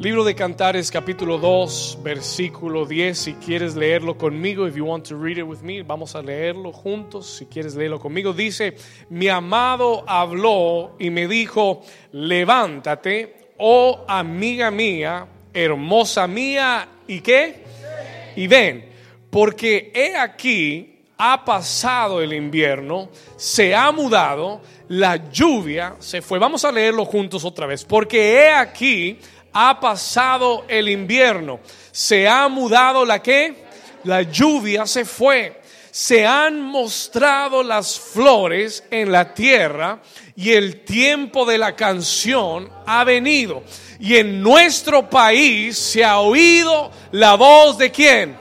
Libro de Cantares capítulo 2, versículo 10, si quieres leerlo conmigo, if you want to read it with me, vamos a leerlo juntos, si quieres leerlo conmigo, dice, mi amado habló y me dijo, levántate, oh amiga mía, hermosa mía, ¿y qué? Y ven, porque he aquí, ha pasado el invierno, se ha mudado, la lluvia se fue. Vamos a leerlo juntos otra vez, porque he aquí, ha pasado el invierno, se ha mudado la que, la lluvia se fue, se han mostrado las flores en la tierra y el tiempo de la canción ha venido. Y en nuestro país se ha oído la voz de quién?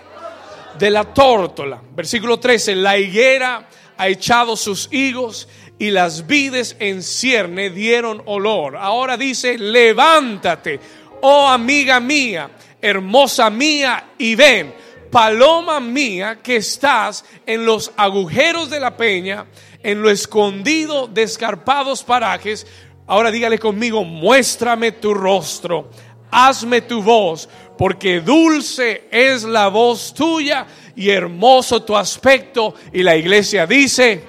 De la tórtola. Versículo 13, la higuera ha echado sus higos y las vides en cierne dieron olor. Ahora dice, levántate oh amiga mía, hermosa mía, y ven, paloma mía, que estás en los agujeros de la peña, en lo escondido de escarpados parajes. Ahora dígale conmigo, muéstrame tu rostro, hazme tu voz, porque dulce es la voz tuya y hermoso tu aspecto. Y la iglesia dice,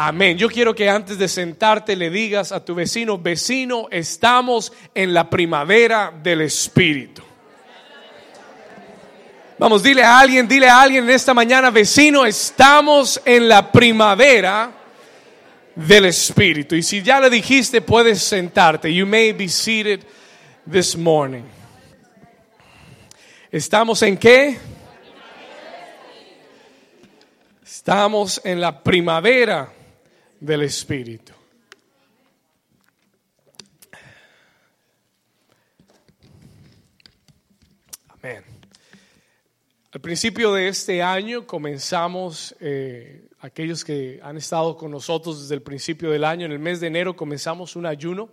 Amén. Yo quiero que antes de sentarte le digas a tu vecino, vecino, estamos en la primavera del Espíritu. Vamos, dile a alguien, dile a alguien en esta mañana, vecino, estamos en la primavera del Espíritu. Y si ya le dijiste, puedes sentarte. You may be seated this morning. ¿Estamos en qué? Estamos en la primavera del Espíritu. Amén. Al principio de este año comenzamos, eh, aquellos que han estado con nosotros desde el principio del año, en el mes de enero comenzamos un ayuno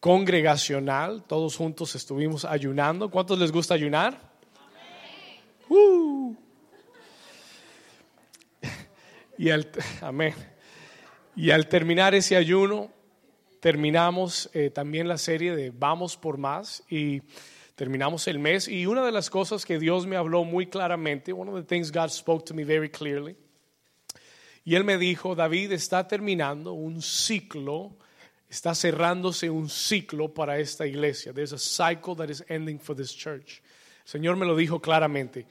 congregacional, todos juntos estuvimos ayunando. ¿Cuántos les gusta ayunar? Uh. Y al, amén. Y al terminar ese ayuno, terminamos eh, también la serie de Vamos por Más y terminamos el mes. Y una de las cosas que Dios me habló muy claramente, one of the things God spoke to me very clearly, y Él me dijo, David está terminando un ciclo, está cerrándose un ciclo para esta iglesia. There's a cycle that is ending for this church. El Señor me lo dijo claramente.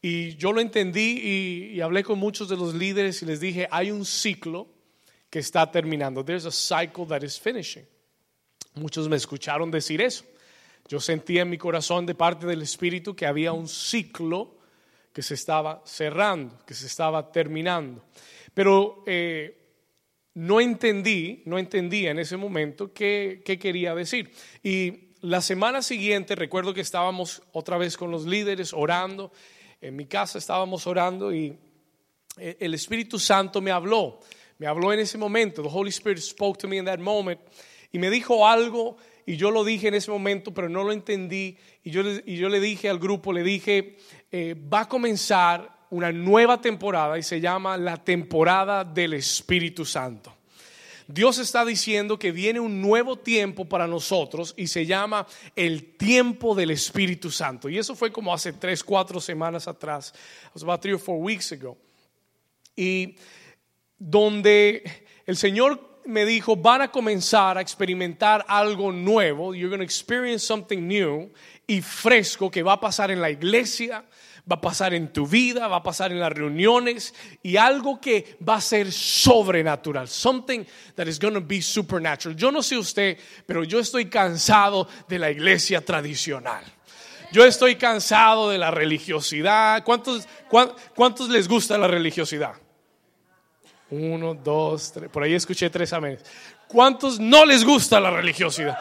Y yo lo entendí y, y hablé con muchos de los líderes y les dije, hay un ciclo está terminando. There's a cycle that is finishing. Muchos me escucharon decir eso. Yo sentía en mi corazón de parte del Espíritu que había un ciclo que se estaba cerrando, que se estaba terminando. Pero eh, no entendí, no entendía en ese momento qué, qué quería decir. Y la semana siguiente recuerdo que estábamos otra vez con los líderes orando. En mi casa estábamos orando y eh, el Espíritu Santo me habló me habló en ese momento. The Holy Spirit spoke to me in that moment y me dijo algo y yo lo dije en ese momento, pero no lo entendí. Y yo, y yo le dije al grupo, le dije, eh, va a comenzar una nueva temporada y se llama la temporada del Espíritu Santo. Dios está diciendo que viene un nuevo tiempo para nosotros y se llama el tiempo del Espíritu Santo. Y eso fue como hace tres, cuatro semanas atrás. It was about three or four weeks ago. Y donde el Señor me dijo, van a comenzar a experimentar algo nuevo, you're going to experience something new y fresco que va a pasar en la iglesia, va a pasar en tu vida, va a pasar en las reuniones y algo que va a ser sobrenatural, something that is going to be supernatural. Yo no sé usted, pero yo estoy cansado de la iglesia tradicional. Yo estoy cansado de la religiosidad. ¿Cuántos, cuántos les gusta la religiosidad? Uno, dos, tres. Por ahí escuché tres amén. ¿Cuántos no les gusta la religiosidad?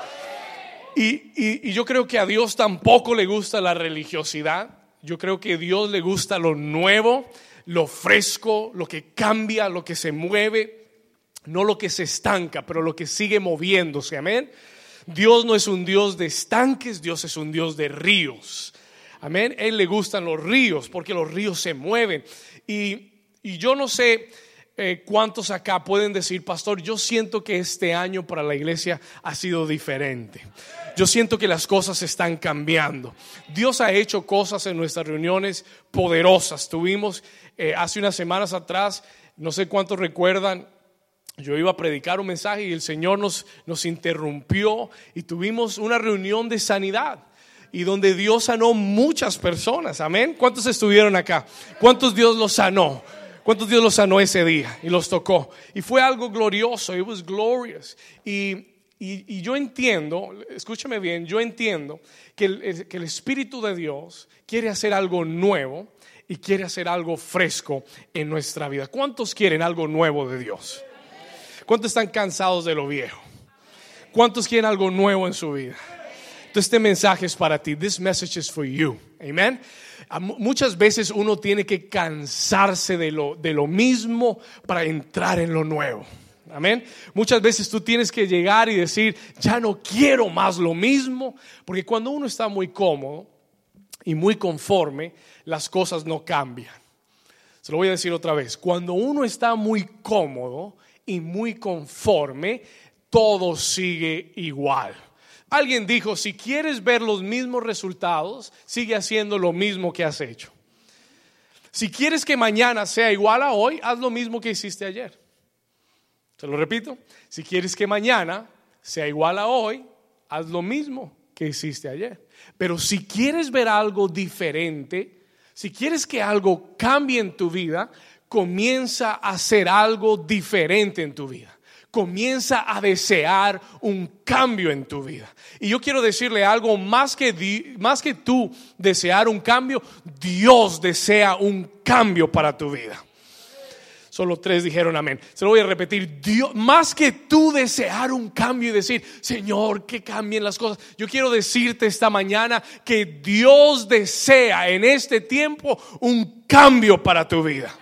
Y, yo creo que a Dios tampoco le gusta la religiosidad. Yo creo que a Dios le gusta lo nuevo, lo fresco, lo que cambia, lo que se mueve, no lo que se estanca, pero lo que sigue moviéndose. Amén. Dios no es un Dios de estanques, Dios es un Dios de ríos. Amén. Él le gustan los ríos porque los ríos se mueven. Y, y yo no sé eh, cuántos acá pueden decir, pastor, yo siento que este año para la iglesia ha sido diferente. Yo siento que las cosas están cambiando. Dios ha hecho cosas en nuestras reuniones poderosas. Tuvimos eh, hace unas semanas atrás, no sé cuántos recuerdan, yo iba a predicar un mensaje y el Señor nos, nos interrumpió y tuvimos una reunión de sanidad y donde Dios sanó muchas personas. Amén. ¿Cuántos estuvieron acá? ¿Cuántos Dios los sanó? ¿Cuántos Dios los sanó ese día y los tocó? Y fue algo glorioso, it was glorious. Y, y, yo entiendo, escúchame bien, yo entiendo que el, que el Espíritu de Dios quiere hacer algo nuevo y quiere hacer algo fresco en nuestra vida. ¿Cuántos quieren algo nuevo de Dios? ¿Cuántos están cansados de lo viejo? ¿Cuántos quieren algo nuevo en su vida? Entonces este mensaje es para ti. This message is for you. Amen. Muchas veces uno tiene que cansarse de lo, de lo mismo para entrar en lo nuevo. Amén. Muchas veces tú tienes que llegar y decir, ya no quiero más lo mismo, porque cuando uno está muy cómodo y muy conforme, las cosas no cambian. Se lo voy a decir otra vez, cuando uno está muy cómodo y muy conforme, todo sigue igual. Alguien dijo, si quieres ver los mismos resultados, sigue haciendo lo mismo que has hecho. Si quieres que mañana sea igual a hoy, haz lo mismo que hiciste ayer. Se lo repito, si quieres que mañana sea igual a hoy, haz lo mismo que hiciste ayer. Pero si quieres ver algo diferente, si quieres que algo cambie en tu vida, comienza a hacer algo diferente en tu vida. Comienza a desear un cambio en tu vida. Y yo quiero decirle algo, más que, más que tú desear un cambio, Dios desea un cambio para tu vida. Solo tres dijeron amén. Se lo voy a repetir. Dios, más que tú desear un cambio y decir, Señor, que cambien las cosas. Yo quiero decirte esta mañana que Dios desea en este tiempo un cambio para tu vida.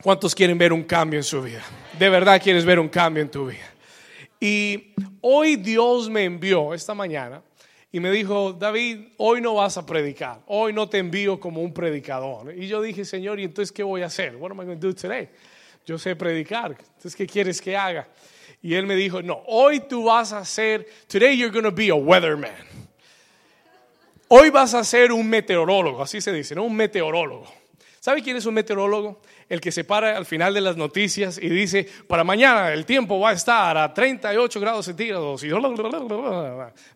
¿Cuántos quieren ver un cambio en su vida? De verdad quieres ver un cambio en tu vida. Y hoy Dios me envió esta mañana y me dijo, David, hoy no vas a predicar, hoy no te envío como un predicador. Y yo dije, Señor, ¿y entonces qué voy a hacer? What am I going to do today? Yo sé predicar, entonces ¿qué quieres que haga? Y él me dijo, no, hoy tú vas a ser, today you're going to be a weatherman. Hoy vas a ser un meteorólogo, así se dice, ¿no? Un meteorólogo. ¿Sabe quién es un meteorólogo? El que se para al final de las noticias y dice, para mañana el tiempo va a estar a 38 grados centígrados,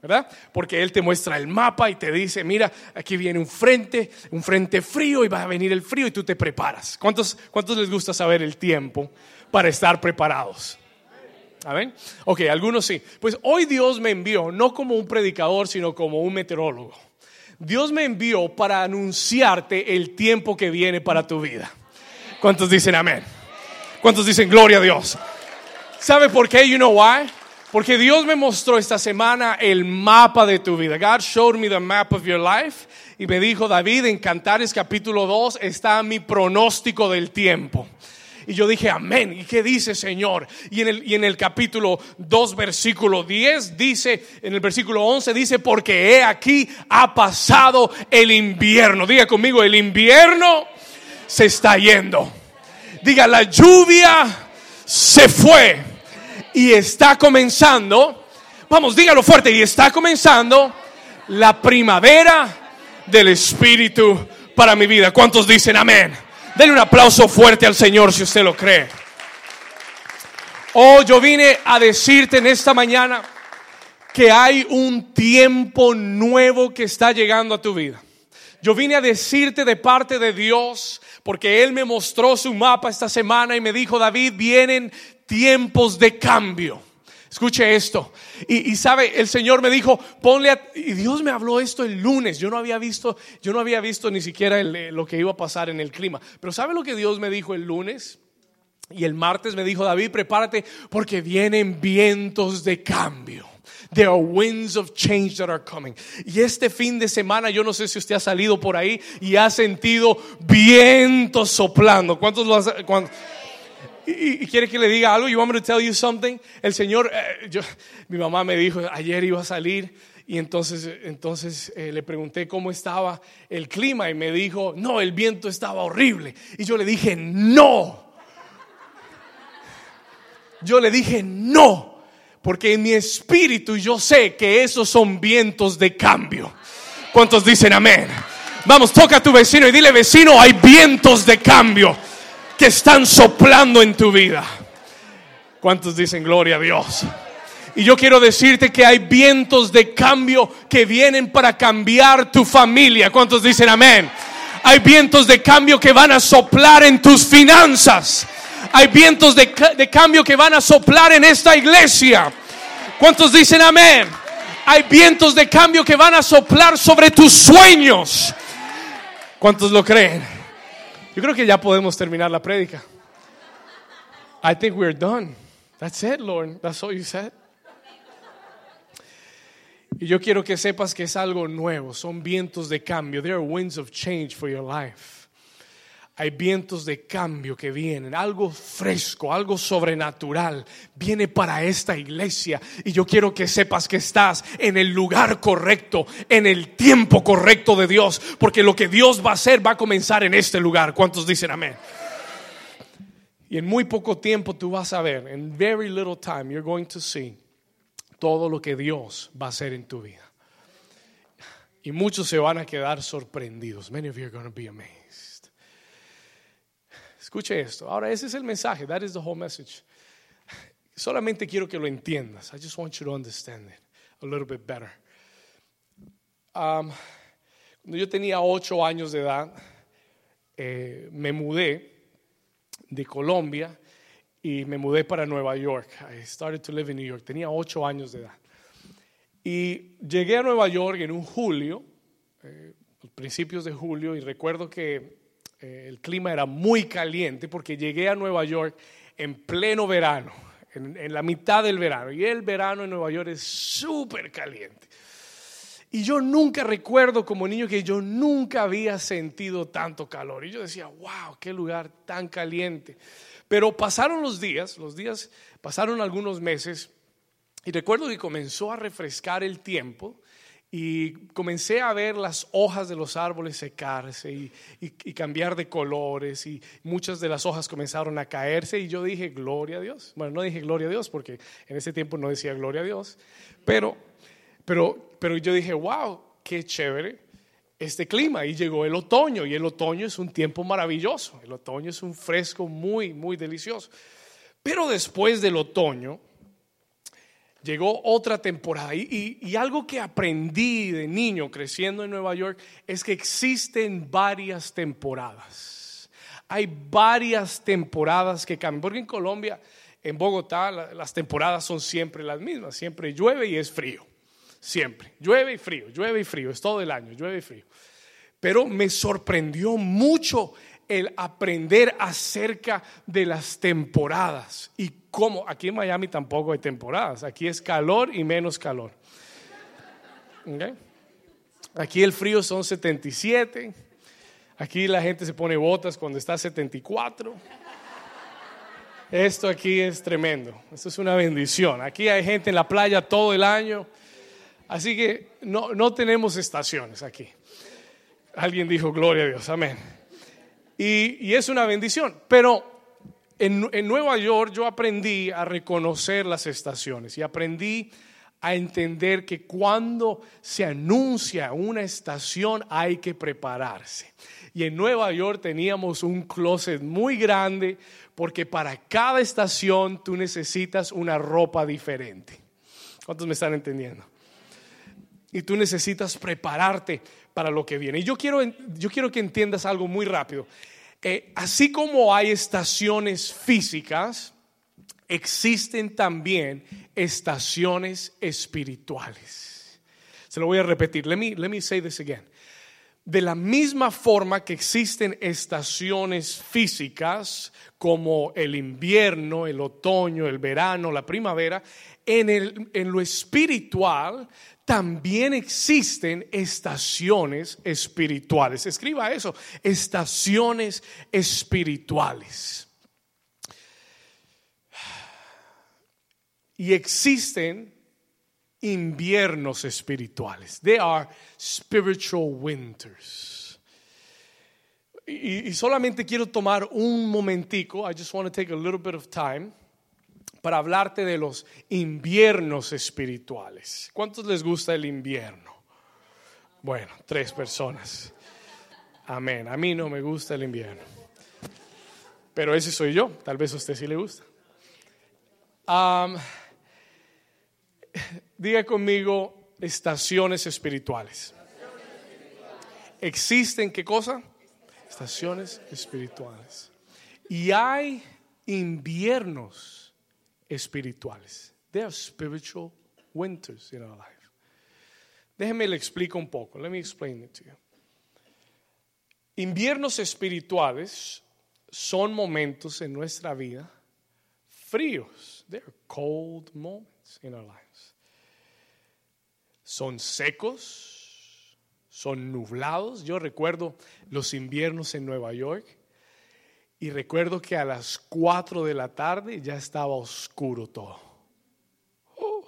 ¿verdad? Porque él te muestra el mapa y te dice, mira, aquí viene un frente, un frente frío y va a venir el frío y tú te preparas. ¿Cuántos, cuántos les gusta saber el tiempo para estar preparados? ¿Amén? Ok, algunos sí. Pues hoy Dios me envió, no como un predicador, sino como un meteorólogo. Dios me envió para anunciarte el tiempo que viene para tu vida. ¿Cuántos dicen amén? ¿Cuántos dicen gloria a Dios? ¿Sabe por qué? You know why? Porque Dios me mostró esta semana el mapa de tu vida. God showed me the map of your life y me dijo, David, en Cantares capítulo 2 está mi pronóstico del tiempo. Y yo dije, amén. ¿Y qué dice Señor? Y en el, y en el capítulo 2, versículo 10, dice, en el versículo 11, dice, porque he aquí ha pasado el invierno. Diga conmigo, el invierno se está yendo. Diga, la lluvia se fue y está comenzando. Vamos, dígalo fuerte, y está comenzando la primavera del Espíritu para mi vida. ¿Cuántos dicen amén? Denle un aplauso fuerte al Señor si usted lo cree. Oh, yo vine a decirte en esta mañana que hay un tiempo nuevo que está llegando a tu vida. Yo vine a decirte de parte de Dios, porque Él me mostró su mapa esta semana y me dijo, David, vienen tiempos de cambio. Escuche esto. Y, sabe, el Señor me dijo, ponle y Dios me habló esto el lunes. Yo no había visto, yo no había visto ni siquiera eh, lo que iba a pasar en el clima. Pero ¿sabe lo que Dios me dijo el lunes? Y el martes me dijo, David, prepárate porque vienen vientos de cambio. There are winds of change that are coming. Y este fin de semana, yo no sé si usted ha salido por ahí y ha sentido vientos soplando. ¿Cuántos lo han, cuántos? Y, quiere que le diga algo. You want me to tell you something? El Señor, eh, yo, mi mamá me dijo, ayer iba a salir Y entonces, entonces eh, le pregunté cómo estaba el clima y me dijo, no, el viento estaba horrible. Y yo le dije, no. Yo le dije, no, porque en mi espíritu yo sé que esos son vientos de cambio. ¿Cuántos dicen amén? Vamos, toca a tu vecino y dile, vecino, hay vientos de cambio que están soplando en tu vida. ¿Cuántos dicen gloria a Dios? Y yo quiero decirte que hay vientos de cambio que vienen para cambiar tu familia. ¿Cuántos dicen amén? Hay vientos de cambio que van a soplar en tus finanzas. Hay vientos de, de cambio que van a soplar en esta iglesia. ¿Cuántos dicen amén? Hay vientos de cambio que van a soplar sobre tus sueños. ¿Cuántos lo creen? Yo creo que ya podemos terminar la prédica. I think we're done. That's it, Lord. That's all you said. Y yo quiero que sepas que es algo nuevo, son vientos de cambio. There are winds of change for your life. Hay vientos de cambio que vienen, algo fresco, algo sobrenatural viene para esta iglesia. Y yo quiero que sepas que estás en el lugar correcto, en el tiempo correcto de Dios, porque lo que Dios va a hacer va a comenzar en este lugar. ¿Cuántos dicen amén? Y en muy poco tiempo tú vas a ver, en very little time, you're going to see todo lo que Dios va a hacer en tu vida. Y muchos se van a quedar sorprendidos. Many of you are going to be amazed. Escuche esto. Ahora, ese es el mensaje. That is the whole message. Solamente quiero que lo entiendas. I just want you to understand it a little bit better. Um, cuando yo tenía ocho años de edad, eh, me mudé de Colombia y me mudé para Nueva York. I started to live in New York. Tenía ocho años de edad. Y llegué a Nueva York en un julio, eh, principios de julio, y recuerdo que eh, el clima era muy caliente porque llegué a Nueva York en pleno verano, en, en la mitad del verano. Y el verano en Nueva York es súper caliente. Y yo nunca recuerdo como niño que yo nunca había sentido tanto calor. Y yo decía, wow, qué lugar tan caliente. Pero pasaron los días, los días, pasaron algunos meses y recuerdo que comenzó a refrescar el tiempo y comencé a ver las hojas de los árboles secarse y, y, cambiar de colores y muchas de las hojas comenzaron a caerse y yo dije, gloria a Dios. Bueno, no dije gloria a Dios porque en ese tiempo no decía gloria a Dios, pero, pero, pero yo dije, wow, qué chévere este clima y llegó el otoño y el otoño es un tiempo maravilloso, el otoño es un fresco muy, muy delicioso. Pero después del otoño llegó otra temporada y, algo que aprendí de niño creciendo en Nueva York es que existen varias temporadas. Hay varias temporadas que cambian, porque en Colombia, en Bogotá, las temporadas son siempre las mismas, siempre llueve y es frío. Siempre. Llueve y frío, llueve y frío, es todo el año, llueve y frío. Pero me sorprendió mucho el aprender acerca de las temporadas y cómo, aquí en Miami tampoco hay temporadas, aquí es calor y menos calor. Aquí el frío son 77, aquí la gente se pone botas cuando está 74. Esto aquí es tremendo, esto es una bendición. Aquí hay gente en la playa todo el año Así que no, no tenemos estaciones aquí. Alguien dijo, gloria a Dios, amén. Y, es una bendición. Pero en, en, Nueva York yo aprendí a reconocer las estaciones y aprendí a entender que cuando se anuncia una estación hay que prepararse. Y en Nueva York teníamos un closet muy grande porque para cada estación tú necesitas una ropa diferente. ¿Cuántos me están entendiendo? y tú necesitas prepararte para lo que viene. Y yo quiero, yo quiero que entiendas algo muy rápido. Eh, así como hay estaciones físicas, existen también estaciones espirituales. Se lo voy a repetir. Let me, let me say this again. De la misma forma que existen estaciones físicas como el invierno, el otoño, el verano, la primavera, en, el, en lo espiritual también existen estaciones espirituales. Escriba eso, estaciones espirituales. Y existen inviernos espirituales. They are spiritual winters. Y, solamente quiero tomar un momentico, I just want to take a little bit of time, para hablarte de los inviernos espirituales. ¿Cuántos les gusta el invierno? Bueno, tres personas. Amén. A mí no me gusta el invierno. Pero ese soy yo. Tal vez a usted sí le gusta. diga conmigo estaciones espirituales. ¿Existen qué cosa? Estaciones espirituales. Y hay inviernos espirituales. There are spiritual winters in our life. Déjeme le explico un poco. Let me explain it to you. Inviernos espirituales son momentos en nuestra vida fríos. They're cold moments in our lives. Son secos, son nublados. Yo recuerdo los inviernos en Nueva York y recuerdo que a las 4 de la tarde ya estaba oscuro todo. Oh,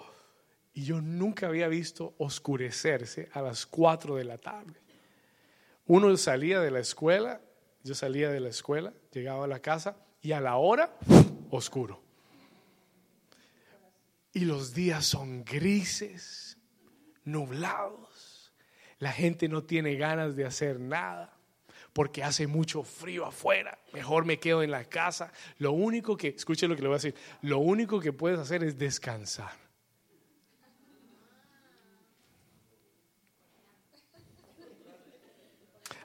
y yo nunca había visto oscurecerse a las 4 de la tarde. Uno salía de la escuela, yo salía de la escuela, llegaba a la casa y a la hora, oscuro. Y los días son grises, nublados. La gente no tiene ganas de hacer nada porque hace mucho frío afuera. Mejor me quedo en la casa. Lo único que, escuche lo que le voy a decir, lo único que puedes hacer es descansar.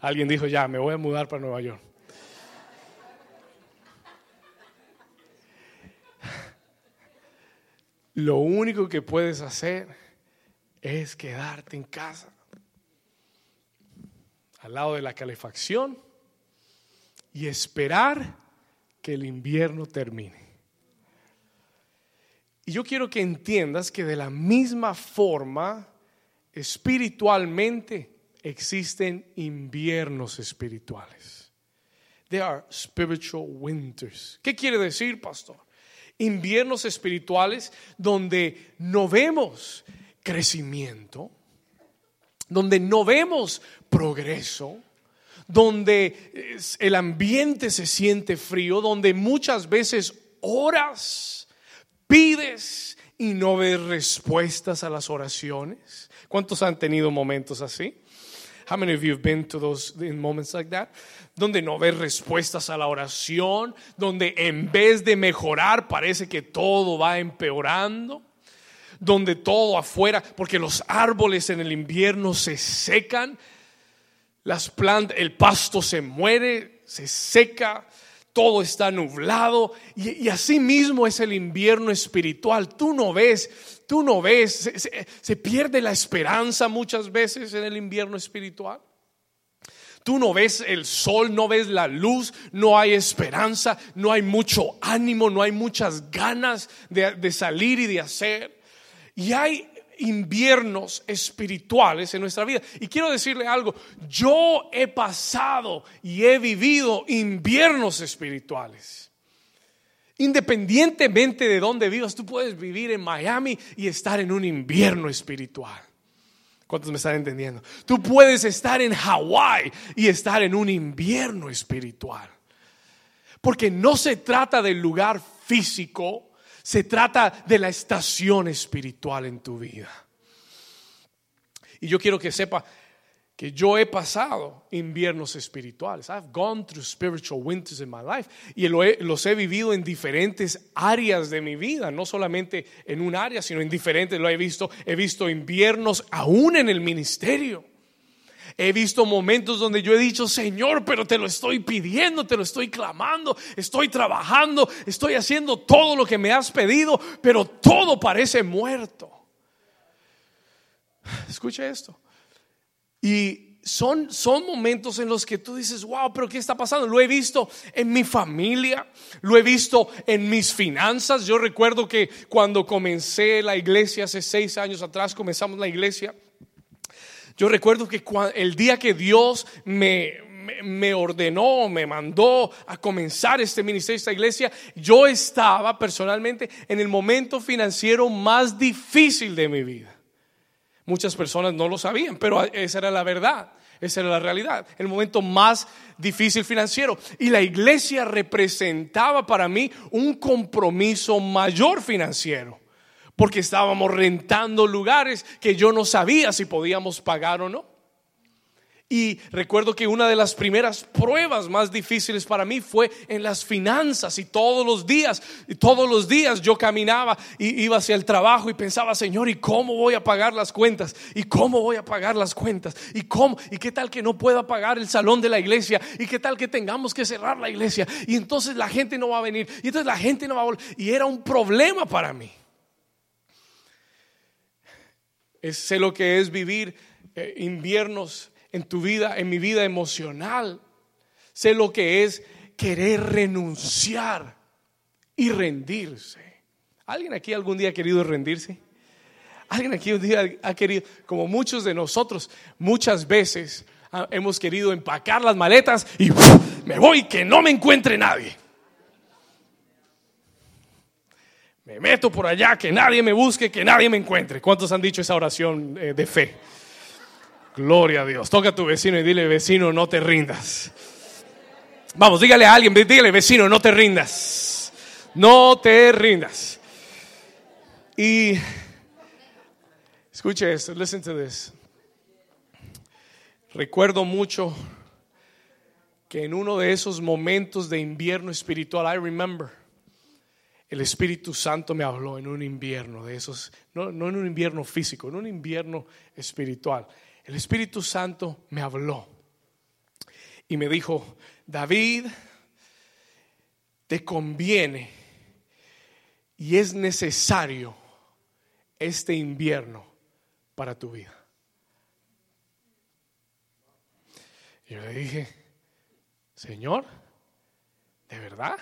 Alguien dijo, ya, me voy a mudar para Nueva York. Lo único que puedes hacer es quedarte en casa, al lado de la calefacción y esperar que el invierno termine. Y yo quiero que entiendas que de la misma forma, espiritualmente, existen inviernos espirituales. There are spiritual winters. ¿Qué quiere decir, pastor? Inviernos espirituales donde no vemos crecimiento, donde no vemos progreso, donde el ambiente se siente frío, donde muchas veces oras, pides y no ves respuestas a las oraciones. ¿Cuántos han tenido momentos así? How many of you have been to those in moments like that? Donde no ves respuestas a la oración, donde en vez de mejorar parece que todo va empeorando, donde todo afuera, porque los árboles en el invierno se secan, las plantas, el pasto se muere, se seca, todo está nublado y, así mismo es el invierno espiritual. Tú no ves, tú no ves, se, pierde la esperanza muchas veces en el invierno espiritual. Tú no ves el sol, no ves la luz, no hay esperanza, no hay mucho ánimo, no hay muchas ganas de, de salir y de hacer. Y hay inviernos espirituales en nuestra vida. Y quiero decirle algo, yo he pasado y he vivido inviernos espirituales. Independientemente de dónde vivas, tú puedes vivir en Miami y estar en un invierno espiritual. ¿Cuántos me están entendiendo? Tú puedes estar en Hawái y estar en un invierno espiritual. Porque no se trata del lugar físico, se trata de la estación espiritual en tu vida. Y yo quiero que sepa que yo he pasado inviernos espirituales. I've gone through spiritual winters in my life. Y los he vivido en diferentes áreas de mi vida, no solamente en un área, sino en diferentes. Lo he visto, he visto inviernos aún en el ministerio. He visto momentos donde yo he dicho, Señor, pero te lo estoy pidiendo, te lo estoy clamando, estoy trabajando, estoy haciendo todo lo que me has pedido, pero todo parece muerto. Escucha esto. Y son, son momentos en los que tú dices, wow, pero ¿qué está pasando? Lo he visto en mi familia, lo he visto en mis finanzas. Yo recuerdo que cuando comencé la iglesia hace seis años atrás, comenzamos la iglesia yo recuerdo que el día que Dios me, me, ordenó, me mandó a comenzar este ministerio, esta iglesia, yo estaba personalmente en el momento financiero más difícil de mi vida. Muchas personas no lo sabían, pero esa era la verdad. Esa era la realidad, el momento más difícil financiero. Y la iglesia representaba para mí un compromiso mayor financiero, porque estábamos rentando lugares que yo no sabía si podíamos pagar o no. Y recuerdo que una de las primeras pruebas más difíciles para mí fue en las finanzas y todos los días, y todos los días yo caminaba y iba hacia el trabajo y pensaba, Señor, ¿y cómo voy a pagar las cuentas? ¿Y cómo voy a pagar las cuentas? ¿Y cómo? ¿Y qué tal que no pueda pagar el salón de la iglesia? ¿Y qué tal que tengamos que cerrar la iglesia? Y entonces la gente no va a venir. Y entonces la gente no va a volver. Y era un problema para mí. Sé lo que es vivir eh, inviernos en tu vida, en mi vida emocional. Sé lo que es querer renunciar y rendirse. ¿Alguien aquí algún día ha querido rendirse? ¿Alguien aquí un día ha querido, como muchos de nosotros, muchas veces ah, hemos querido empacar las maletas y me voy que no me encuentre nadie? Me meto por allá, que nadie me busque, que nadie me encuentre. ¿Cuántos han dicho esa oración eh, de fe? Gloria a Dios. Toca a tu vecino y dile, vecino, no te rindas. Vamos, dígale a alguien, dígale, vecino, no te rindas. No te rindas. Y escuche esto, listen to this. Recuerdo mucho que en uno de esos momentos de invierno espiritual, I remember, el Espíritu Santo me habló en un invierno de esos, no, no en un invierno físico, en un invierno espiritual el Espíritu Santo me habló y me dijo, David, te conviene y es necesario este invierno para tu vida. Yo le dije, Señor, ¿de verdad?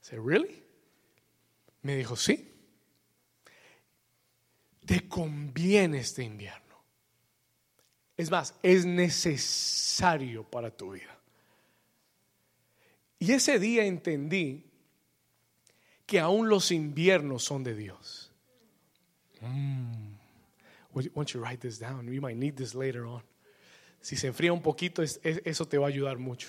¿Se really? Me dijo, sí. Te conviene este invierno. Es más, es necesario para tu vida. Y ese día entendí que aún los inviernos son de Dios. Mm. Won't you write this down? You might need this later on. Si se enfría un poquito, eso te va a ayudar mucho.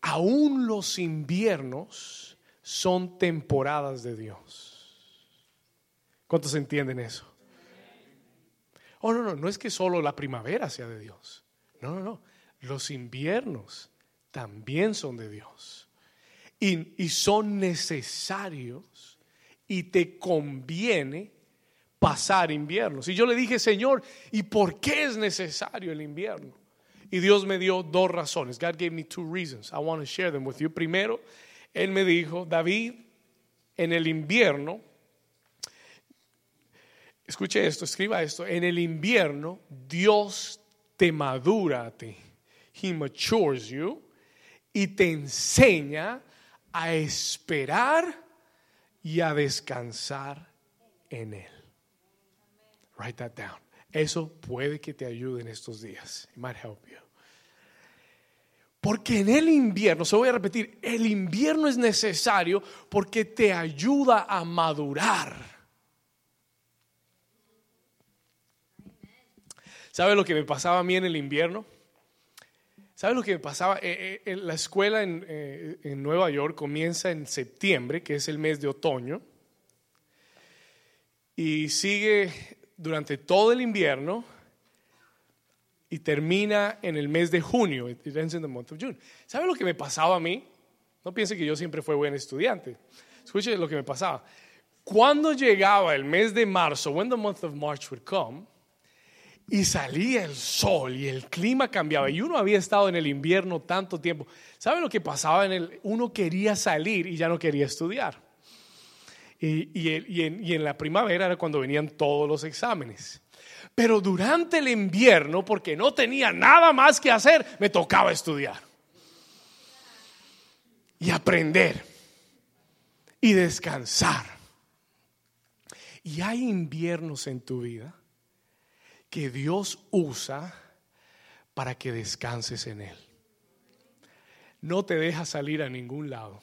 Aún los inviernos son temporadas de Dios. ¿Cuántos entienden eso? Oh, no, no, no es que solo la primavera sea de Dios. No, no, no. Los inviernos también son de Dios. Y, y son necesarios y te conviene pasar inviernos. Y yo le dije, Señor, ¿y por qué es necesario el invierno? Y Dios me dio dos razones. God gave me two reasons. I want to share them with you. Primero, Él me dijo, David, en el invierno Escuche esto, escriba esto. En el invierno, Dios te madura a ti. He matures you y te enseña a esperar y a descansar en Él. Write that down. Eso puede que te ayude en estos días. It might help you. Porque en el invierno, se voy a repetir, el invierno es necesario porque te ayuda a madurar ¿Sabe lo que me pasaba a mí en el invierno? ¿Sabe lo que me pasaba? Eh, eh, la escuela eh, en, Nueva York comienza en septiembre, que es el mes de otoño, y sigue durante todo el invierno y termina en el mes de junio. ¿Sabe lo que me pasaba a mí? No piense que yo siempre fui buen estudiante. Escuche lo que me pasaba. Cuando llegaba el mes de marzo, when the month of March would come, y salía el sol y el clima cambiaba. Y uno había estado en el invierno tanto tiempo. ¿Sabe lo que pasaba en el? Uno quería salir y ya no quería estudiar. Y, en, la primavera era cuando venían todos los exámenes. Pero durante el invierno, porque no tenía nada más que hacer, me tocaba estudiar. Y aprender. Y descansar. Y hay inviernos en tu vida que Dios usa para que descanses en Él. No te deja salir a ningún lado.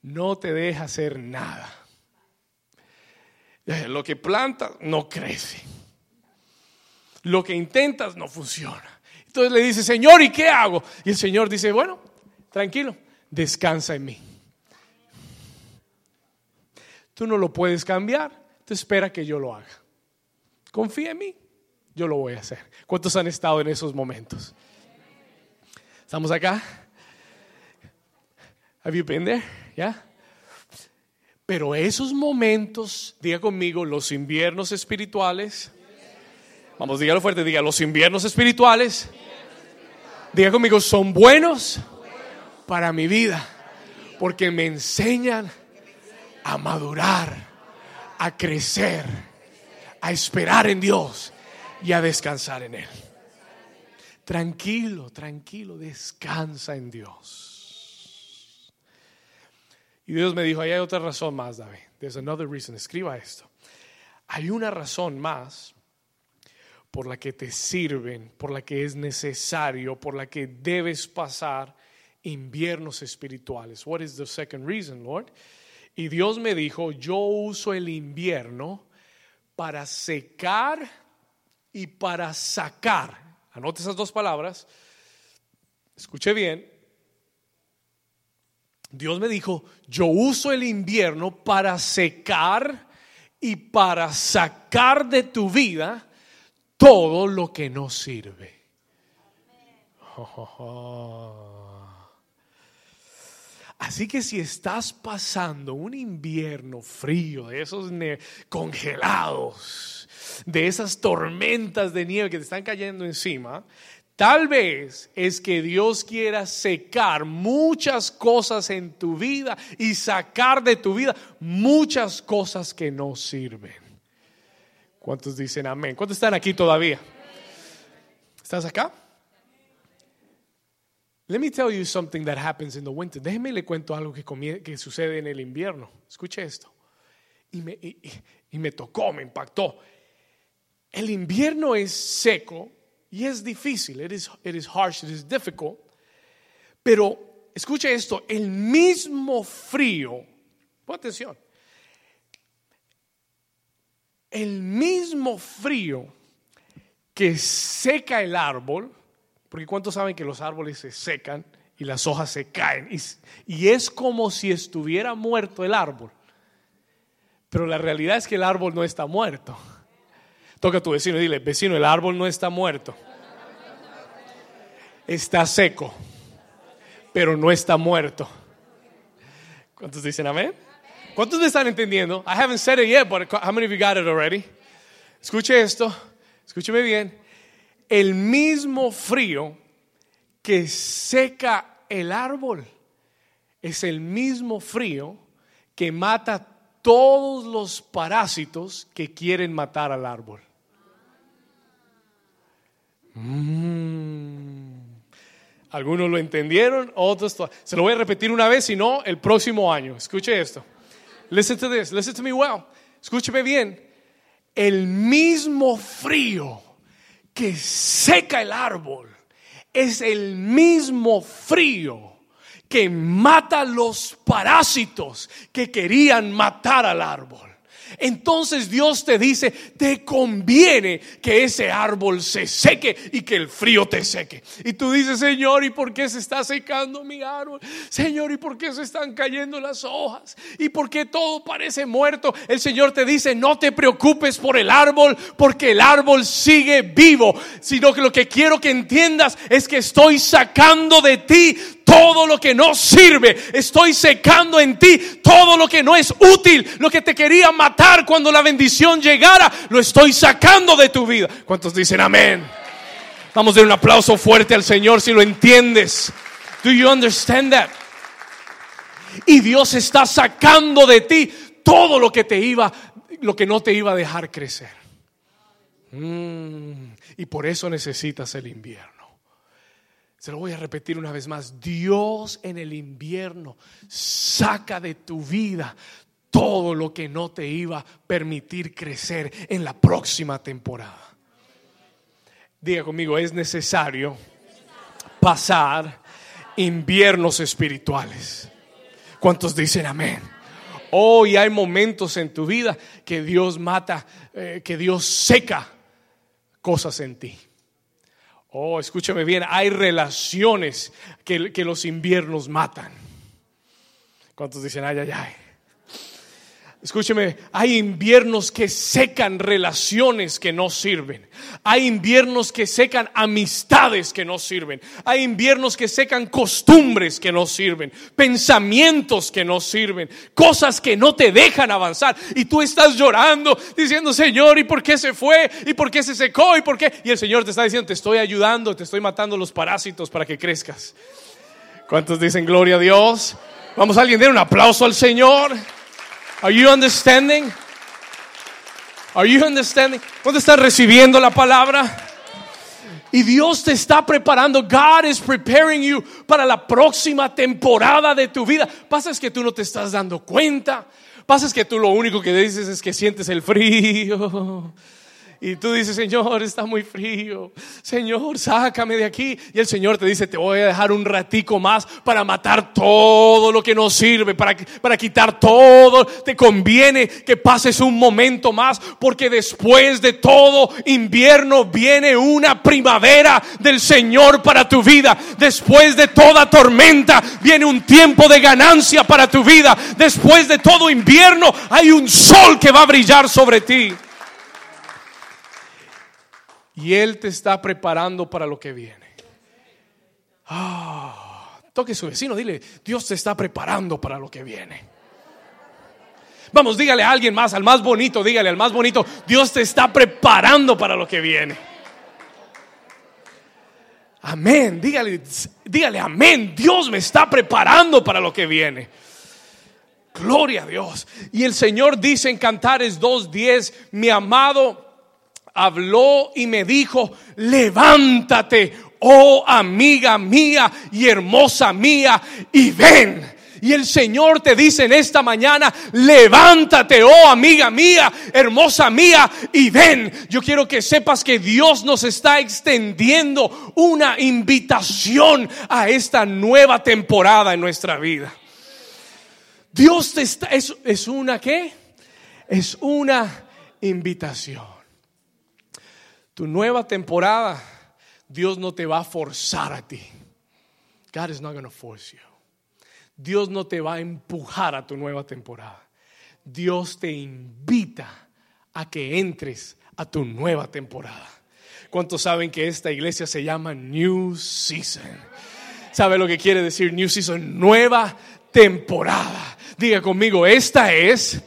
No te deja hacer nada. Lo que planta no crece. lo que intentas no funciona. Entonces le dice, Señor, ¿y qué hago? Y el Señor dice, bueno, tranquilo, descansa en mí. Tú no lo puedes cambiar, te espera que yo lo haga. Confía en mí, yo lo voy a hacer. ¿Cuántos han estado en esos momentos? ¿Estamos acá? Have you been there? ¿Ya? Pero esos momentos, diga conmigo, los inviernos espirituales. Vamos, dígalo fuerte, diga, los inviernos espirituales. Diga conmigo, son buenos para mi vida, porque me enseñan a madurar, a crecer, a esperar en Dios y a descansar en Él. Tranquilo, tranquilo, descansa en Dios. Y Dios me dijo, hay otra razón más, David. There's another reason. Escriba esto. Hay una razón más por la que te sirven, por la que es necesario, por la que debes pasar inviernos espirituales. What is the second reason, Lord? Y Dios me dijo, yo uso el invierno para secar y para sacar. Anote esas dos palabras. Escuche bien. Dios me dijo, yo uso el invierno para secar y para sacar de tu vida todo lo que no sirve. Así que si estás pasando un invierno frío, de esos congelados, de esas tormentas de nieve que te están cayendo encima, Tal vez es que Dios quiera secar muchas cosas en tu vida y sacar de tu vida muchas cosas que no sirven. ¿Cuántos dicen amén? ¿Cuántos están aquí todavía? ¿Estás acá? Let me tell you something that happens in the winter. Déjeme le cuento algo que, sucede en el invierno. Escuche esto. Y me, y me tocó, me impactó. El invierno es seco y es difícil, it is, it is harsh, it is difficult. Pero escuche esto, el mismo frío, pon atención, el mismo frío que seca el árbol, porque ¿cuántos saben que los árboles se secan y las hojas se caen? Y, y es como si estuviera muerto el árbol. Pero la realidad es que el árbol no está muerto. Toca a tu vecino y dile, vecino, el árbol no está muerto. Está seco, pero no está muerto. ¿Cuántos dicen amén? ¿Cuántos me están entendiendo? I haven't said it yet, but how many of you got it already? Escuche esto, escúcheme bien. El mismo frío que seca el árbol es el mismo frío que mata todos los parásitos que quieren matar al árbol. Mm. Algunos lo entendieron, otros se lo voy a repetir una vez, si no, el próximo año. Escuche esto. Listen to this, listen to me well. Escúcheme bien. El mismo frío que seca el árbol es el mismo frío que mata los parásitos que querían matar al árbol. Entonces Dios te dice, te conviene que ese árbol se seque y que el frío te seque. Y tú dices, Señor, ¿y por qué se está secando mi árbol? Señor, ¿y por qué se están cayendo las hojas? ¿Y por qué todo parece muerto? El Señor te dice, no te preocupes por el árbol, porque el árbol sigue vivo, sino que lo que quiero que entiendas es que estoy sacando de ti todo lo que no sirve. Estoy secando en ti todo lo que no es útil, lo que te quería matar cuando la bendición llegara, lo estoy sacando de tu vida. ¿Cuántos dicen amén? Vamos a dar un aplauso fuerte al Señor si lo entiendes. Do you understand that? Y Dios está sacando de ti todo lo que te iba, lo que no te iba a dejar crecer. Mm, y por eso necesitas el invierno. Se lo voy a repetir una vez más. Dios en el invierno saca de tu vida todo lo que no te iba a permitir crecer en la próxima temporada. Diga conmigo, es necesario pasar inviernos espirituales. ¿Cuántos dicen amén? Hoy hay momentos en tu vida que Dios mata, eh, que Dios seca cosas en ti. Oh, escúchame bien, hay relaciones que, que los inviernos matan. ¿Cuántos dicen, ay, ay, ay? Escúcheme, hay inviernos que secan relaciones que no sirven. Hay inviernos que secan amistades que no sirven. Hay inviernos que secan costumbres que no sirven. Pensamientos que no sirven. Cosas que no te dejan avanzar. Y tú estás llorando diciendo, Señor, ¿y por qué se fue? ¿Y por qué se secó? ¿Y por qué? Y el Señor te está diciendo, te estoy ayudando, te estoy matando los parásitos para que crezcas. ¿Cuántos dicen gloria a Dios? Vamos a alguien dar un aplauso al Señor. Are you understanding? Are you understanding? ¿Dónde estás recibiendo la palabra? Y Dios te está preparando. God is preparing you para la próxima temporada de tu vida. Pasa es que tú no te estás dando cuenta. Pasa es que tú lo único que dices es que sientes el frío. Y tú dices, Señor, está muy frío. Señor, sácame de aquí. Y el Señor te dice, te voy a dejar un ratico más para matar todo lo que no sirve, para, para quitar todo. Te conviene que pases un momento más, porque después de todo invierno viene una primavera del Señor para tu vida. Después de toda tormenta viene un tiempo de ganancia para tu vida. Después de todo invierno hay un sol que va a brillar sobre ti. Y Él te está preparando para lo que viene. Ah, toque a su vecino, dile, Dios te está preparando para lo que viene. Vamos, dígale a alguien más, al más bonito, dígale al más bonito, Dios te está preparando para lo que viene. Amén, dígale, dígale amén, Dios me está preparando para lo que viene. Gloria a Dios. Y el Señor dice en Cantares 2.10, mi amado habló y me dijo, levántate, oh amiga mía y hermosa mía, y ven. Y el Señor te dice en esta mañana, levántate, oh amiga mía, hermosa mía, y ven. Yo quiero que sepas que Dios nos está extendiendo una invitación a esta nueva temporada en nuestra vida. Dios te está, es, es una qué? Es una invitación. Tu nueva temporada, Dios no te va a forzar a ti. God is not going to force you. Dios no te va a empujar a tu nueva temporada. Dios te invita a que entres a tu nueva temporada. ¿Cuántos saben que esta iglesia se llama New Season? ¿Sabe lo que quiere decir New Season? Nueva temporada. Diga conmigo, esta es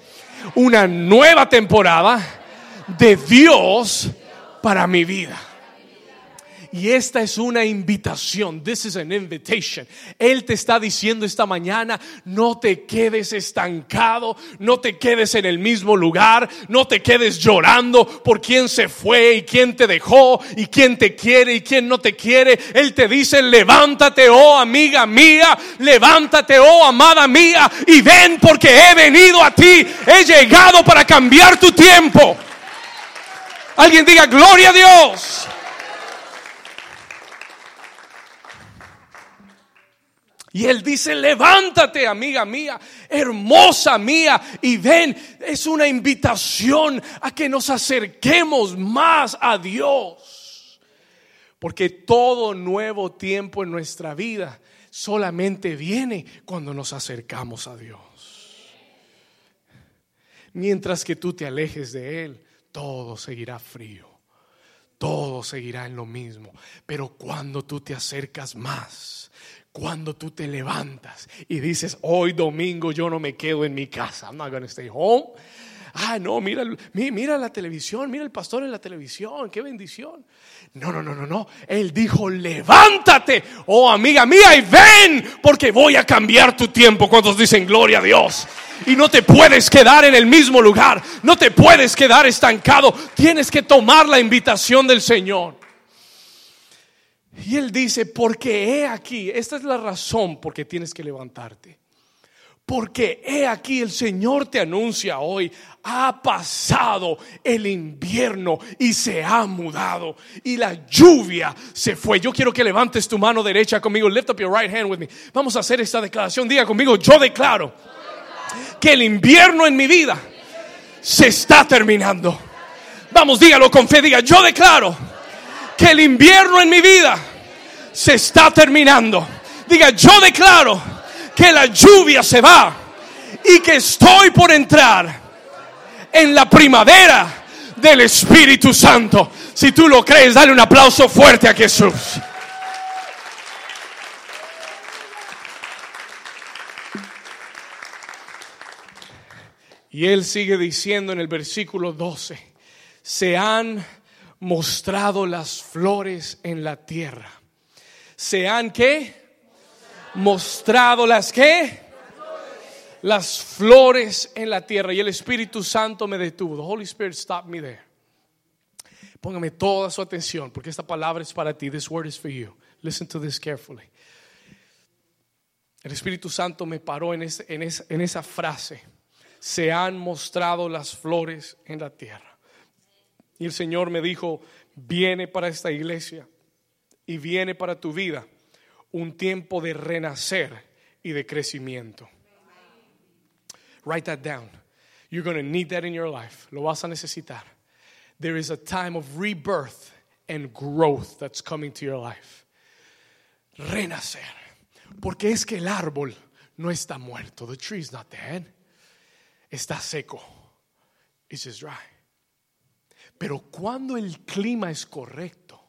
una nueva temporada de Dios para mi vida. Y esta es una invitación. This is an invitation. Él te está diciendo esta mañana, no te quedes estancado, no te quedes en el mismo lugar, no te quedes llorando por quién se fue y quién te dejó y quién te quiere y quién no te quiere. Él te dice, levántate, oh amiga mía, levántate, oh amada mía, y ven porque he venido a ti, he llegado para cambiar tu tiempo. Alguien diga, gloria a Dios. Y él dice, levántate, amiga mía, hermosa mía, y ven, es una invitación a que nos acerquemos más a Dios. Porque todo nuevo tiempo en nuestra vida solamente viene cuando nos acercamos a Dios. Mientras que tú te alejes de Él, todo seguirá frío, todo seguirá en lo mismo. Pero cuando tú te acercas más, cuando tú te levantas y dices, hoy domingo yo no me quedo en mi casa, I'm not going to stay home. Ah, no, mira, mira la televisión, mira el pastor en la televisión, qué bendición. No, no, no, no, no. Él dijo, levántate, oh amiga mía, y ven, porque voy a cambiar tu tiempo. Cuando dicen gloria a Dios? Y no te puedes quedar en el mismo lugar. No te puedes quedar estancado. Tienes que tomar la invitación del Señor. Y Él dice, porque he aquí, esta es la razón por que tienes que levantarte. Porque he aquí el Señor te anuncia hoy, ha pasado el invierno y se ha mudado y la lluvia se fue. Yo quiero que levantes tu mano derecha conmigo. Lift up your right hand with me. Vamos a hacer esta declaración. Diga conmigo, yo declaro que el invierno en mi vida se está terminando. Vamos, dígalo con fe, diga, yo declaro que el invierno en mi vida se está terminando. Diga, yo declaro que la lluvia se va y que estoy por entrar en la primavera del Espíritu Santo. Si tú lo crees, dale un aplauso fuerte a Jesús. Y él sigue diciendo en el versículo 12, se han mostrado las flores en la tierra. ¿Se han qué? Mostrado las qué? Las flores en la tierra. Y el Espíritu Santo me detuvo. The Holy Spirit stopped me there. Póngame toda su atención porque esta palabra es para ti. This word is for you. Listen to this carefully. El Espíritu Santo me paró en, en, en esa frase se han mostrado las flores en la tierra. Y el Señor me dijo, viene para esta iglesia y viene para tu vida un tiempo de renacer y de crecimiento. Write that down. You're going to need that in your life. Lo vas a necesitar. There is a time of rebirth and growth that's coming to your life. Renacer. Porque es que el árbol no está muerto. The tree is not dead está seco. It's dry. Pero cuando el clima es correcto,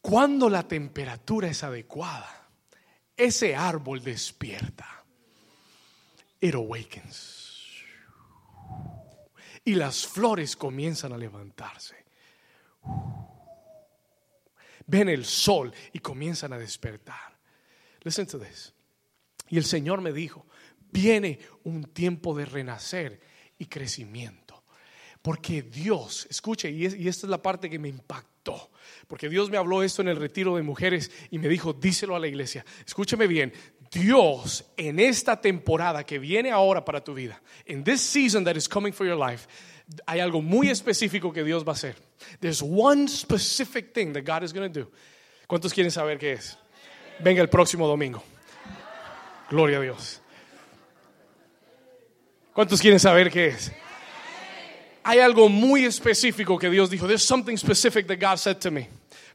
cuando la temperatura es adecuada, ese árbol despierta. It awakens. Y las flores comienzan a levantarse. Ven el sol y comienzan a despertar. Listen to this. Y el Señor me dijo, viene un tiempo de renacer y crecimiento. Porque Dios, escuche, y, esta es la parte que me impactó, porque Dios me habló esto en el retiro de mujeres y me dijo, díselo a la iglesia, escúcheme bien, Dios en esta temporada que viene ahora para tu vida, en this season that is coming for your life, hay algo muy específico que Dios va a hacer. There's one specific thing that God is going to do. ¿Cuántos quieren saber qué es? Venga el próximo domingo. Gloria a Dios. ¿Cuántos quieren saber qué es? Hay algo muy específico que Dios dijo. There's something specific that God said to me.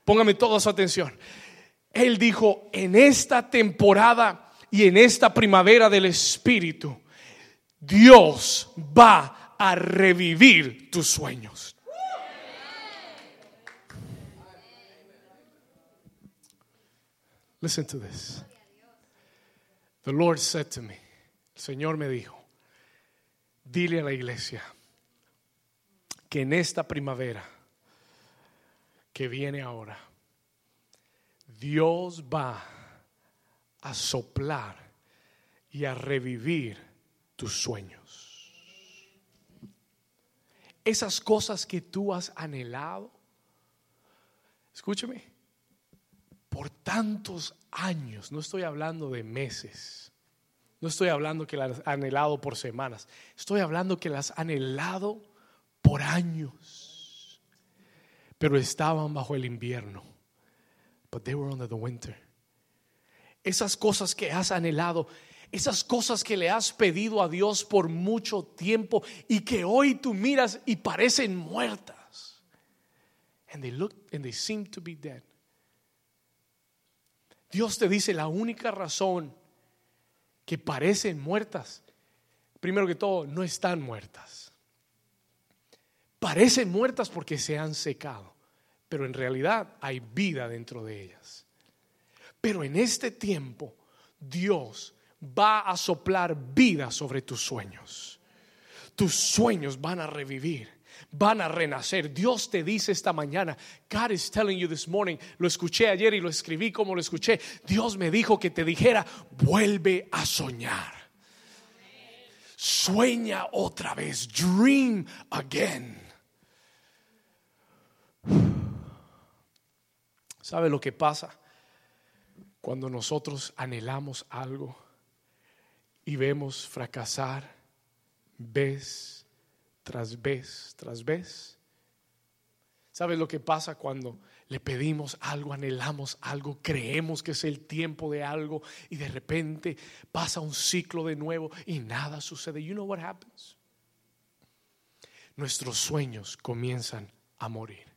Póngame toda su atención. Él dijo, en esta temporada y en esta primavera del Espíritu, Dios va a revivir tus sueños. Listen to this. The Lord said to me, el Señor me dijo, Dile a la iglesia que en esta primavera que viene ahora, Dios va a soplar y a revivir tus sueños. Esas cosas que tú has anhelado, escúcheme, por tantos años, no estoy hablando de meses, no estoy hablando que las has anhelado por semanas. Estoy hablando que las has anhelado por años. Pero estaban bajo el invierno. But they were under the winter. Esas cosas que has anhelado, esas cosas que le has pedido a Dios por mucho tiempo y que hoy tú miras y parecen muertas. And they look and they seem to be dead. Dios te dice la única razón que parecen muertas, primero que todo, no están muertas. Parecen muertas porque se han secado, pero en realidad hay vida dentro de ellas. Pero en este tiempo Dios va a soplar vida sobre tus sueños. Tus sueños van a revivir van a renacer. Dios te dice esta mañana, God is telling you this morning, lo escuché ayer y lo escribí como lo escuché. Dios me dijo que te dijera, vuelve a soñar. Sueña otra vez, dream again. ¿Sabe lo que pasa? Cuando nosotros anhelamos algo y vemos fracasar ves tras vez tras vez. ¿Sabes lo que pasa cuando le pedimos algo, anhelamos algo, creemos que es el tiempo de algo y de repente pasa un ciclo de nuevo y nada sucede? You know what happens? Nuestros sueños comienzan a morir.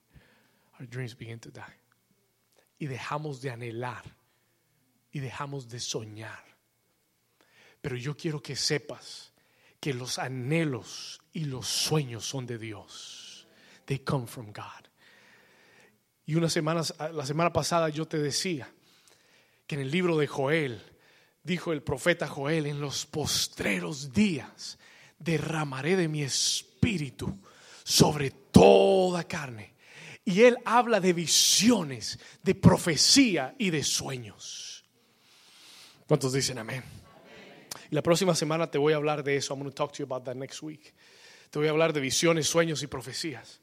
our dreams begin to die. Y dejamos de anhelar y dejamos de soñar. Pero yo quiero que sepas que los anhelos y los sueños son de Dios. They come from God. Y unas semanas, la semana pasada yo te decía que en el libro de Joel, dijo el profeta Joel, en los postreros días derramaré de mi espíritu sobre toda carne. Y él habla de visiones, de profecía y de sueños. ¿Cuántos dicen amén? Y la próxima semana te voy a hablar de eso. I'm going to talk to you about that next week. Te voy a hablar de visiones, sueños y profecías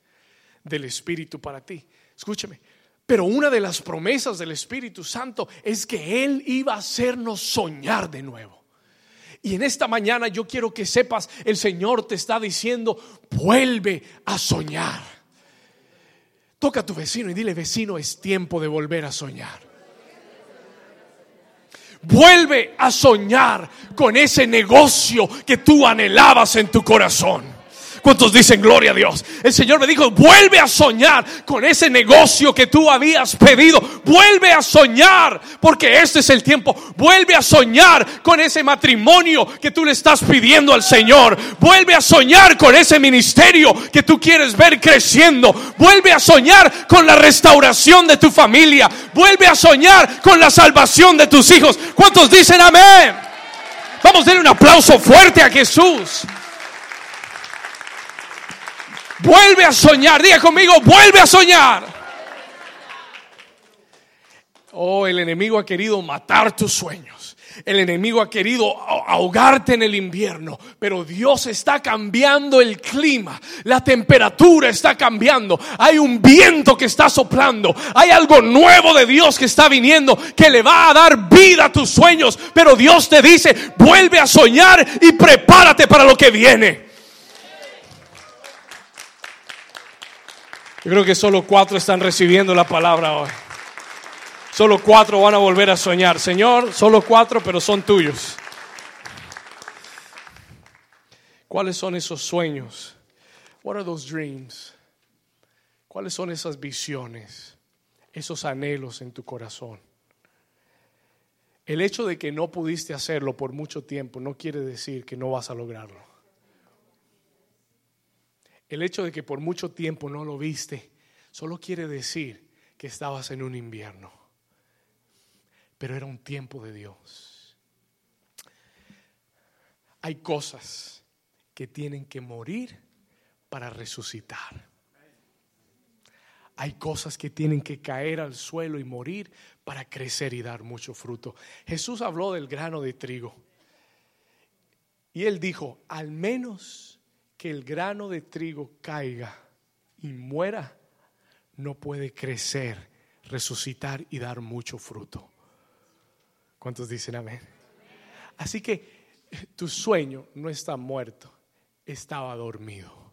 del Espíritu para ti. Escúchame. Pero una de las promesas del Espíritu Santo es que Él iba a hacernos soñar de nuevo. Y en esta mañana yo quiero que sepas, el Señor te está diciendo, vuelve a soñar. Toca a tu vecino y dile, vecino, es tiempo de volver a soñar. Vuelve a soñar con ese negocio que tú anhelabas en tu corazón. ¿Cuántos dicen gloria a Dios? El Señor me dijo, vuelve a soñar con ese negocio que tú habías pedido. Vuelve a soñar, porque este es el tiempo. Vuelve a soñar con ese matrimonio que tú le estás pidiendo al Señor. Vuelve a soñar con ese ministerio que tú quieres ver creciendo. Vuelve a soñar con la restauración de tu familia. Vuelve a soñar con la salvación de tus hijos. ¿Cuántos dicen amén? Vamos a darle un aplauso fuerte a Jesús. Vuelve a soñar. Diga conmigo, vuelve a soñar. Oh, el enemigo ha querido matar tus sueños. El enemigo ha querido ahogarte en el invierno, pero Dios está cambiando el clima, la temperatura está cambiando, hay un viento que está soplando, hay algo nuevo de Dios que está viniendo, que le va a dar vida a tus sueños, pero Dios te dice, vuelve a soñar y prepárate para lo que viene. Yo creo que solo cuatro están recibiendo la palabra hoy. Solo cuatro van a volver a soñar. Señor, solo cuatro, pero son tuyos. ¿Cuáles son esos sueños? What are those dreams? ¿Cuáles son esas visiones? Esos anhelos en tu corazón. El hecho de que no pudiste hacerlo por mucho tiempo no quiere decir que no vas a lograrlo. El hecho de que por mucho tiempo no lo viste solo quiere decir que estabas en un invierno. Pero era un tiempo de Dios. Hay cosas que tienen que morir para resucitar. Hay cosas que tienen que caer al suelo y morir para crecer y dar mucho fruto. Jesús habló del grano de trigo. Y él dijo, al menos el grano de trigo caiga y muera, no puede crecer, resucitar y dar mucho fruto. ¿Cuántos dicen amén? Así que tu sueño no está muerto, estaba dormido.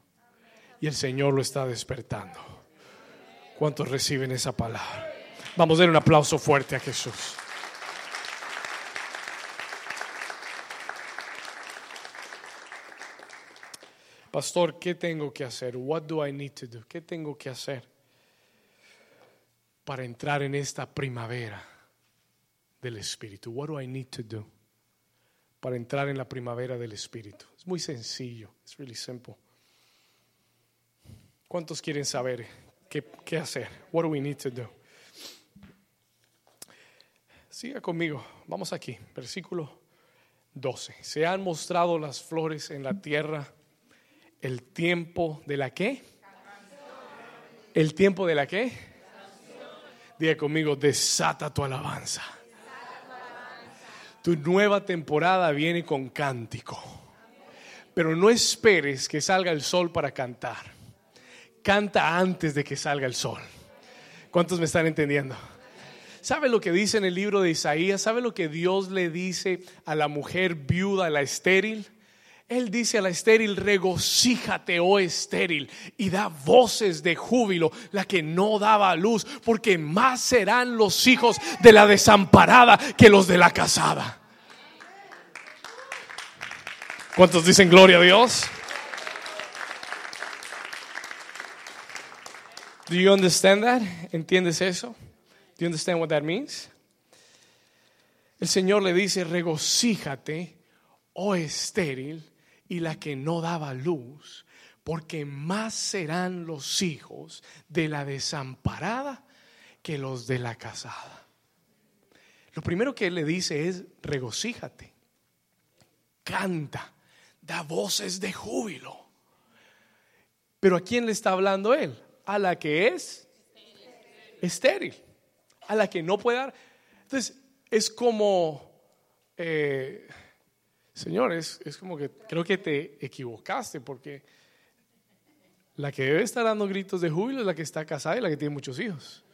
Y el Señor lo está despertando. ¿Cuántos reciben esa palabra? Vamos a dar un aplauso fuerte a Jesús. Pastor, ¿qué tengo que hacer? What do I need to do? ¿Qué tengo que hacer para entrar en esta primavera del Espíritu? What do I need to do para entrar en la primavera del Espíritu? Es muy sencillo. It's really simple. ¿Cuántos quieren saber qué, qué hacer? What do we need to do? Siga conmigo. Vamos aquí. Versículo 12. Se han mostrado las flores en la tierra el tiempo de la qué? El tiempo de la qué? Diga conmigo, desata tu alabanza. Tu nueva temporada viene con cántico. Pero no esperes que salga el sol para cantar. Canta antes de que salga el sol. ¿Cuántos me están entendiendo? ¿Sabe lo que dice en el libro de Isaías? ¿Sabe lo que Dios le dice a la mujer viuda, a la estéril? Él dice a la estéril, regocíjate, oh estéril, y da voces de júbilo, la que no daba luz, porque más serán los hijos de la desamparada que los de la casada. ¿Cuántos dicen gloria a Dios? Do you understand that? ¿Entiendes eso? Do you understand what that means? El Señor le dice, regocíjate, oh estéril, y la que no daba luz, porque más serán los hijos de la desamparada que los de la casada. Lo primero que le dice es, regocíjate, canta, da voces de júbilo. Pero ¿a quién le está hablando él? A la que es estéril, a la que no puede dar. Entonces, es como, eh, Señor, es, como que creo que te equivocaste porque la que debe estar dando gritos de júbilo es la que está casada y la que tiene muchos hijos.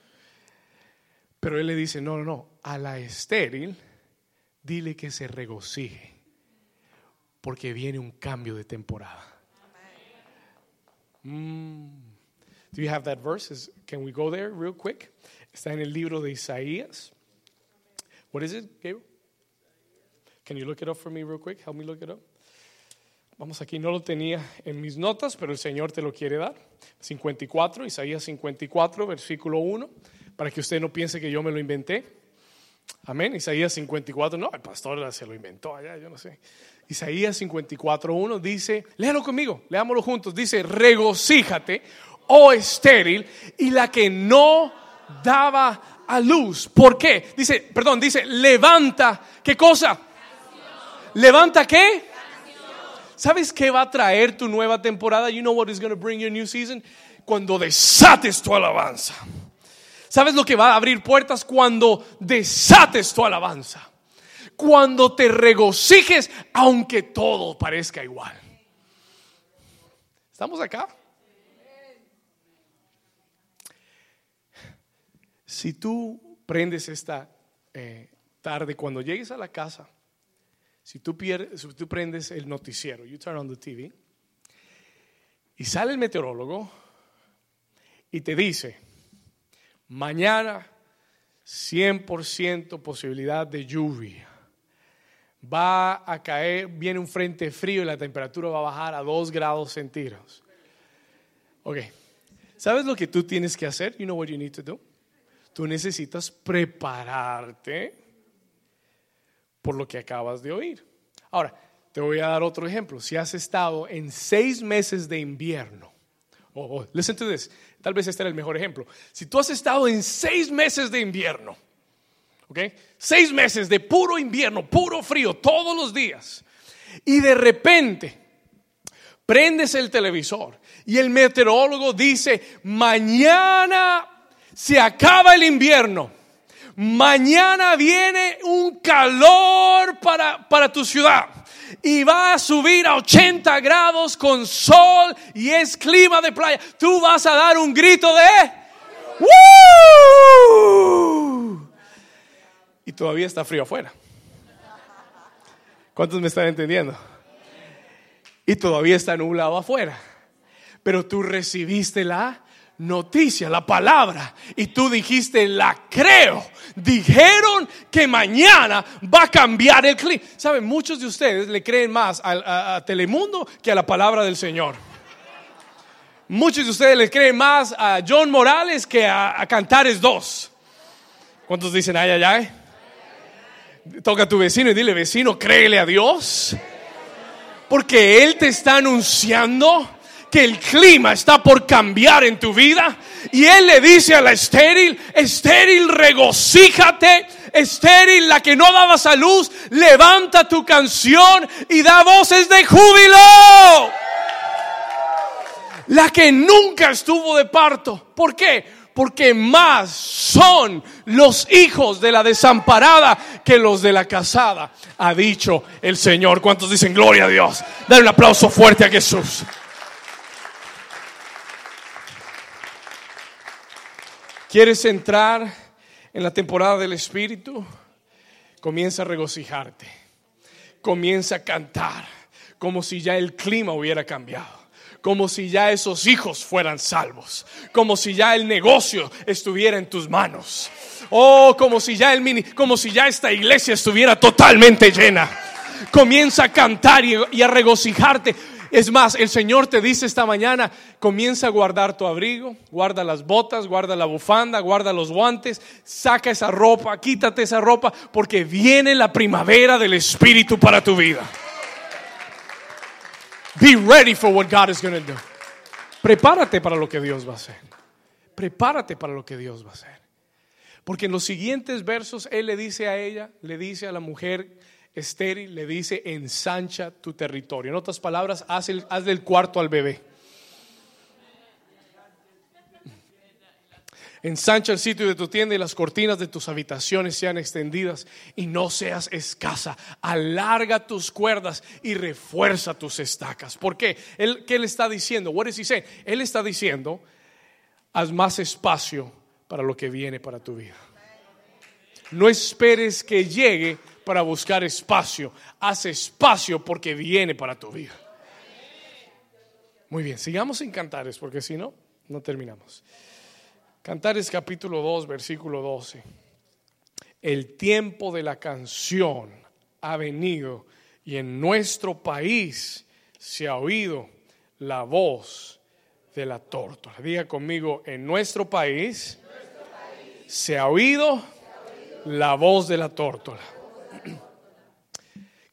Pero él le dice, no, no, no, a la estéril, dile que se regocije, porque viene un cambio de temporada. Mm. Do you have that verse? Can we go there real quick? Está en el libro de Isaías. What is it, Gabriel? Can you look it up for me real quick? Help me look it up. Vamos aquí, no lo tenía en mis notas, pero el Señor te lo quiere dar. 54, Isaías 54, versículo 1, para que usted no piense que yo me lo inventé. Amén. Isaías 54, no, el pastor se lo inventó allá, yo no sé. Isaías 54, 1 dice, léalo conmigo, leámoslo juntos. Dice, regocíjate, oh estéril, y la que no daba a luz. ¿Por qué? Dice, perdón, dice, levanta, ¿qué cosa? ¿Levanta qué? ¿Sabes qué va a traer tu nueva temporada? You know what is going to bring your new season? Cuando desates tu alabanza. ¿Sabes lo que va a abrir puertas cuando desates tu alabanza? Cuando te regocijes aunque todo parezca igual. ¿Estamos acá? Si tú prendes esta eh, tarde, cuando llegues a la casa, si tú, pierdes, prendes el noticiero, you turn on the TV, y sale el meteorólogo y te dice, mañana 100% posibilidad de lluvia. Va a caer, viene un frente frío y la temperatura va a bajar a 2 grados centígrados. Ok, ¿sabes lo que tú tienes que hacer? You know what you need to do? Tú necesitas prepararte por lo que acabas de oír. Ahora, te voy a dar otro ejemplo. Si has estado en seis meses de invierno, oh, listen to this, tal vez este era el mejor ejemplo. Si tú has estado en seis meses de invierno, ¿ok? Seis meses de puro invierno, puro frío, todos los días, y de repente prendes el televisor y el meteorólogo dice, mañana se acaba el invierno. Mañana viene un calor para, para tu ciudad y va a subir a 80 grados con sol y es clima de playa. Tú vas a dar un grito de Y todavía está frío afuera. ¿Cuántos me están entendiendo? Y todavía está nublado afuera. Pero tú recibiste la noticia, la palabra, y tú dijiste, la creo. Dijeron que mañana va a cambiar el clima. Saben, muchos de ustedes le creen más a, Telemundo que a la palabra del Señor. Muchos de ustedes le creen más a John Morales que a, Cantares 2. ¿Cuántos dicen ay, ay, ay? Toca a tu vecino y dile, vecino, créele a Dios. Porque Él te está anunciando que el clima está por cambiar en tu vida. Y él le dice a la estéril, estéril, regocíjate, estéril, la que no daba salud, levanta tu canción y da voces de júbilo. La que nunca estuvo de parto. ¿Por qué? Porque más son los hijos de la desamparada que los de la casada, ha dicho el Señor. ¿Cuántos dicen gloria a Dios? Dale un aplauso fuerte a Jesús. ¿Quieres entrar en la temporada del Espíritu? Comienza a regocijarte. Comienza a cantar como si ya el clima hubiera cambiado. Como si ya esos hijos fueran salvos. Como si ya el negocio estuviera en tus manos. Oh, como si ya el mini, como si ya esta iglesia estuviera totalmente llena. Comienza a cantar y, y a regocijarte Es más, el Señor te dice esta mañana, comienza a guardar tu abrigo, guarda las botas, guarda la bufanda, guarda los guantes, saca esa ropa, quítate esa ropa, porque viene la primavera del Espíritu para tu vida. Be ready for what God is going to do. Prepárate para lo que Dios va a hacer. Prepárate para lo que Dios va a hacer. Porque en los siguientes versos Él le dice a ella, le dice a la mujer estéril, le dice, ensancha tu territorio. En otras palabras, haz, el, del cuarto al bebé. Ensancha el sitio de tu tienda y las cortinas de tus habitaciones sean extendidas y no seas escasa. Alarga tus cuerdas y refuerza tus estacas. ¿Por qué? Él, ¿Qué le está diciendo? What is he Él está diciendo, haz más espacio para lo que viene para tu vida. No esperes que llegue para buscar espacio. Haz espacio porque viene para tu vida. Muy bien, sigamos en Cantares porque si no, no terminamos. Cantares capítulo 2, versículo 12. El tiempo de la canción ha venido y en nuestro país se ha oído la voz de la tórtola. Diga conmigo, en nuestro país, se ha oído la voz de la tórtola.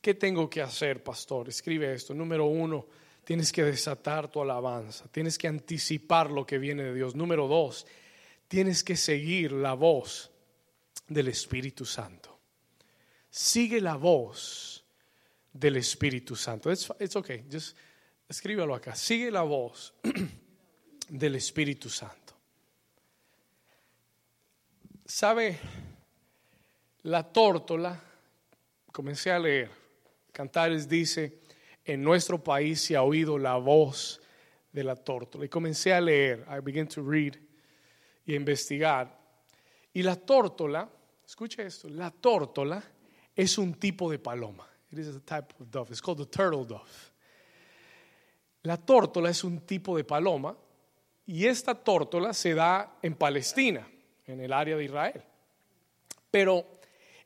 ¿Qué tengo que hacer, pastor? Escribe esto. Número uno, tienes que desatar tu alabanza. Tienes que anticipar lo que viene de Dios. Número dos, tienes que seguir la voz del Espíritu Santo. Sigue la voz del Espíritu Santo. It's, it's okay, just escríbalo acá. Sigue la voz del Espíritu Santo. ¿Sabe? La tórtola, comencé a leer, Cantares dice, en nuestro país se ha oído la voz de la tórtola. Y comencé a leer, I began to read y investigar. Y la tórtola, escuche esto, la tórtola es un tipo de paloma. It is a type of dove. It's called the turtle dove. La tórtola es un tipo de paloma y esta tórtola se da en Palestina, en el área de Israel. Pero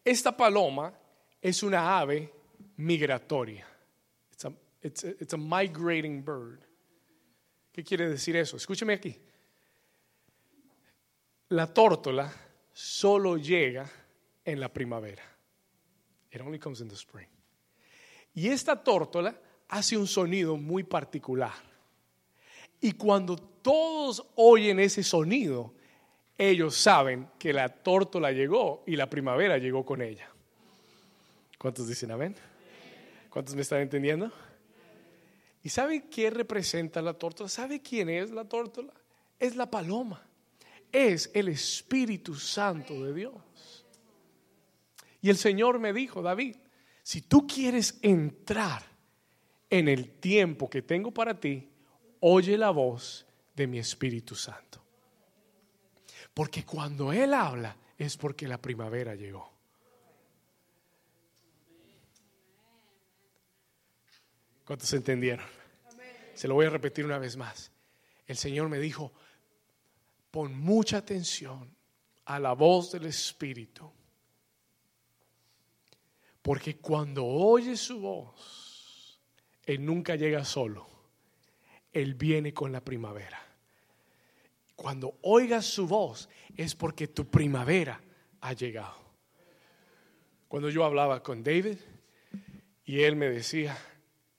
esta paloma es una ave migratoria. It's a, migrating bird. ¿Qué quiere decir eso? Escúcheme aquí. La tórtola solo llega en la primavera. It only comes in the spring. Y esta tórtola hace un sonido muy particular. Y cuando todos oyen ese sonido, ellos saben que la tórtola llegó y la primavera llegó con ella. ¿Cuántos dicen amén? ¿Cuántos me están entendiendo? ¿Y sabe qué representa la tórtola? ¿Sabe quién es la tórtola? Es la paloma. Es el Espíritu Santo de Dios. Y el Señor me dijo, David, si tú quieres entrar en el tiempo que tengo para ti, oye la voz de mi Espíritu Santo. Porque cuando Él habla es porque la primavera llegó. ¿Cuántos entendieron? Se lo voy a repetir una vez más. El Señor me dijo, pon mucha atención a la voz del Espíritu. Porque cuando oyes su voz, Él nunca llega solo. Él viene con la primavera. Cuando oigas su voz es porque tu primavera ha llegado. Cuando yo hablaba con David y él me decía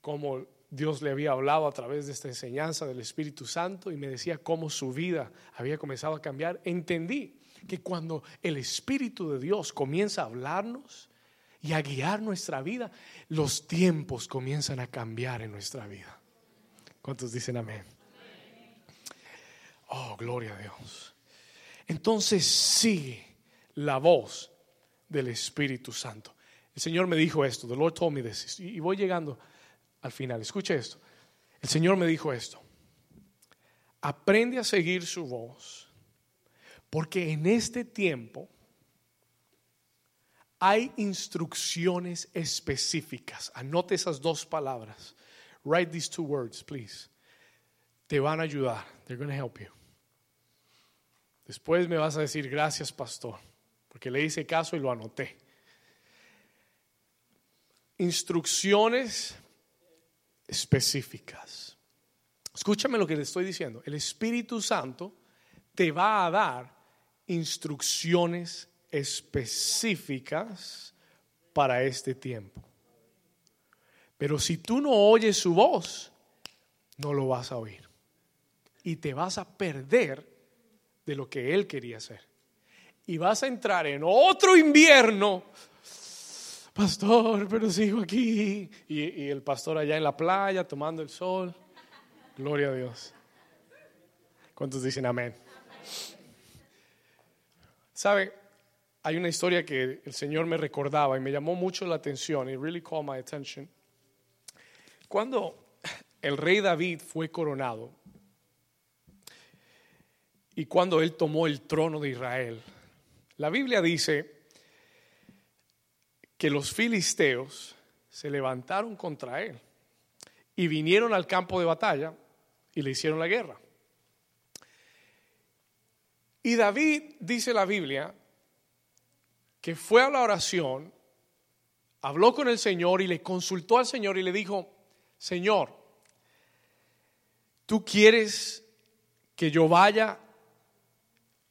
cómo Dios le había hablado a través de esta enseñanza del Espíritu Santo y me decía cómo su vida había comenzado a cambiar, entendí que cuando el Espíritu de Dios comienza a hablarnos y a guiar nuestra vida, los tiempos comienzan a cambiar en nuestra vida. ¿Cuántos dicen amén? Oh, gloria a Dios. Entonces sigue la voz del Espíritu Santo. El Señor me dijo esto, the Lord told me this, y voy llegando al final. Escuche esto. El Señor me dijo esto. Aprende a seguir su voz, porque en este tiempo hay instrucciones específicas. Anote esas dos palabras. Write these two words, please. Te van a ayudar. They're going to help you. Después me vas a decir, gracias pastor, porque le hice caso y lo anoté. Instrucciones específicas. Escúchame lo que le estoy diciendo. El Espíritu Santo te va a dar instrucciones específicas para este tiempo. Pero si tú no oyes su voz, no lo vas a oír. Y te vas a perder de lo que Él quería hacer. Y vas a entrar en otro invierno. Pastor, pero sigo aquí. Y, el pastor allá en la playa tomando el sol. Gloria a Dios. ¿Cuántos dicen amén? ¿Sabe? Hay una historia que el Señor me recordaba y me llamó mucho la atención. It really called my attention. Cuando el rey David fue coronado y cuando él tomó el trono de Israel, la Biblia dice que los filisteos se levantaron contra él y vinieron al campo de batalla y le hicieron la guerra. Y David, dice la Biblia, que fue a la oración, habló con el Señor y le consultó al Señor y le dijo, Señor, ¿tú quieres que yo vaya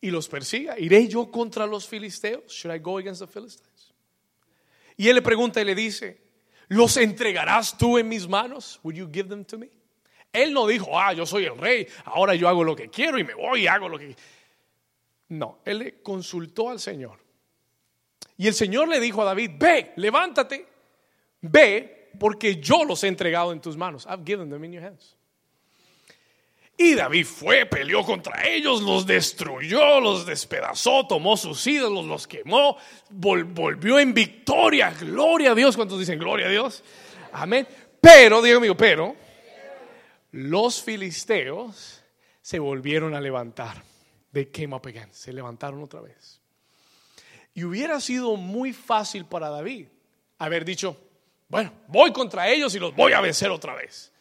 y los persiga? ¿Iré yo contra los filisteos? Should I go against the Philistines? Y él le pregunta y le dice, ¿los entregarás tú en mis manos? Would you give them to me? Él no dijo, ah, yo soy el rey, ahora yo hago lo que quiero y me voy y hago lo que... No, él le consultó al Señor. Y el Señor le dijo a David, ve, levántate, ve, porque yo los he entregado en tus manos. I've given them in your hands. Y David fue, peleó contra ellos, los destruyó, los despedazó, tomó sus ídolos, los quemó, volvió en victoria. Gloria a Dios. ¿Cuántos dicen gloria a Dios? Amén. Pero, digo amigo, pero los filisteos se volvieron a levantar. de came up again. Se levantaron otra vez. Y hubiera sido muy fácil para David haber dicho, bueno, voy contra ellos y los voy a vencer otra vez.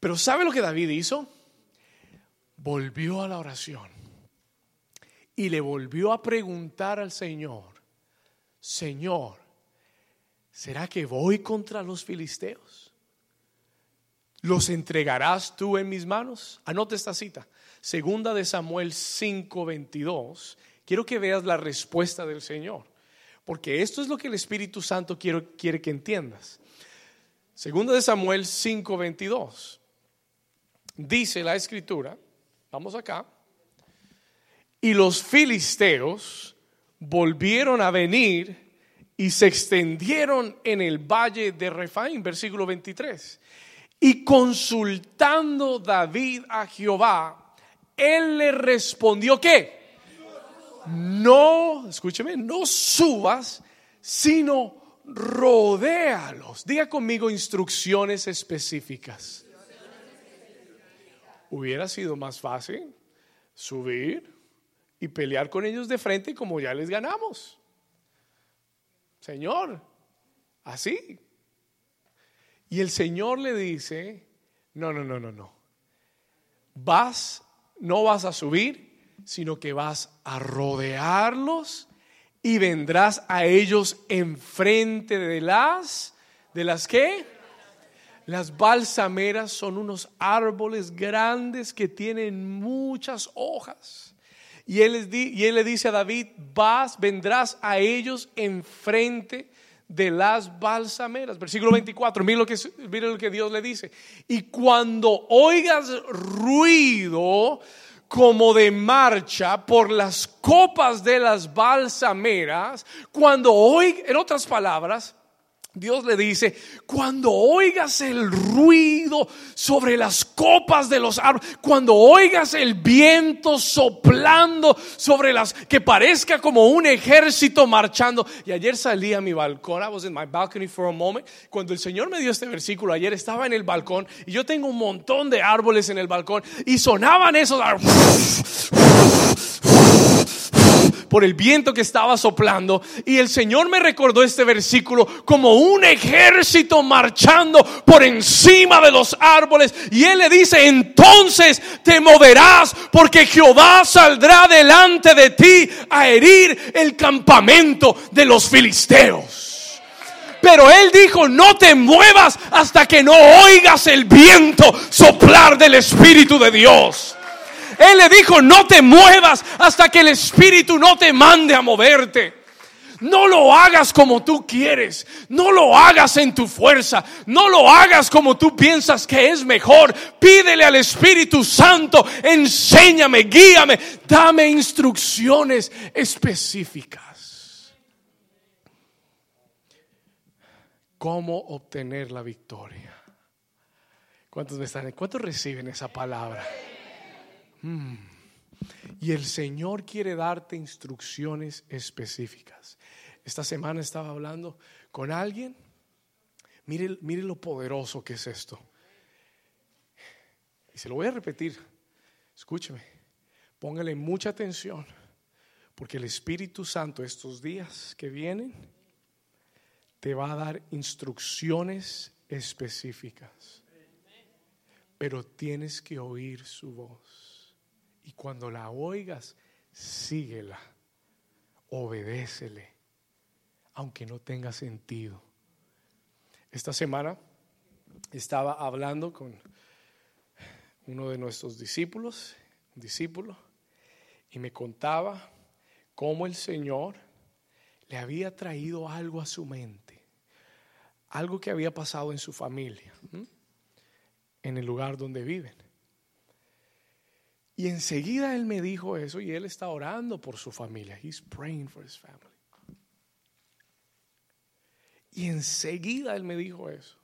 Pero ¿sabe lo que David hizo? Volvió a la oración y le volvió a preguntar al Señor, Señor, ¿será que voy contra los filisteos? ¿Los entregarás tú en mis manos? Anote esta cita. Segunda de Samuel 5:22. Quiero que veas la respuesta del Señor. Porque esto es lo que el Espíritu Santo quiere, quiere que entiendas. Segundo de Samuel 5:22. Dice la escritura, vamos acá, y los filisteos volvieron a venir y se extendieron en el valle de Refaim, versículo 23. Y consultando David a Jehová, él le respondió que no, escúcheme, no subas, sino rodéalos. Diga conmigo instrucciones específicas. Hubiera sido más fácil subir y pelear con ellos de frente como ya les ganamos. Señor, así. Y el Señor le dice, no, no, no, no, no. Vas, no vas a subir, sino que vas a rodearlos y vendrás a ellos enfrente de las, ¿de las qué? Las balsameras son unos árboles grandes que tienen muchas hojas. Y él, y él le dice a David, vas, vendrás a ellos enfrente de las balsameras. Versículo 24, mira lo, que, mira lo que Dios le dice. Y cuando oigas ruido como de marcha por las copas de las balsameras, cuando hoy, en otras palabras, Dios le dice, cuando oigas el ruido sobre las copas de los árboles, cuando oigas el viento soplando sobre las, que parezca como un ejército marchando. Y ayer salí a mi balcón, I was in my balcony for a moment. Cuando el Señor me dio este versículo, ayer estaba en el balcón y yo tengo un montón de árboles en el balcón y sonaban esos por el viento que estaba soplando. Y el Señor me recordó este versículo como un ejército marchando por encima de los árboles. Y Él le dice, entonces te moverás porque Jehová saldrá delante de ti a herir el campamento de los filisteos. Pero él dijo, no te muevas hasta que no oigas el viento soplar del Espíritu de Dios. Él le dijo, no te muevas hasta que el Espíritu no te mande a moverte. No lo hagas como tú quieres. No lo hagas en tu fuerza. No lo hagas como tú piensas que es mejor. Pídele al Espíritu Santo, enséñame, guíame, dame instrucciones específicas. ¿Cómo obtener la victoria? ¿Cuántos me están? ¿Cuántos reciben esa palabra? Mm. Y el Señor quiere darte instrucciones específicas. Esta semana estaba hablando con alguien. Mire, mire lo poderoso que es esto. Y se lo voy a repetir. Escúcheme. Póngale mucha atención. Porque el Espíritu Santo estos días que vienen te va a dar instrucciones específicas. Pero tienes que oír su voz. Y cuando la oigas, síguela. Obedécele aunque no tenga sentido. Esta semana estaba hablando con uno de nuestros discípulos, un discípulo, y me contaba cómo el Señor le había traído algo a su mente, algo que había pasado en su familia, en el lugar donde viven. Y enseguida él me dijo eso y él está orando por su familia. He's praying for his family. Y enseguida él me dijo eso.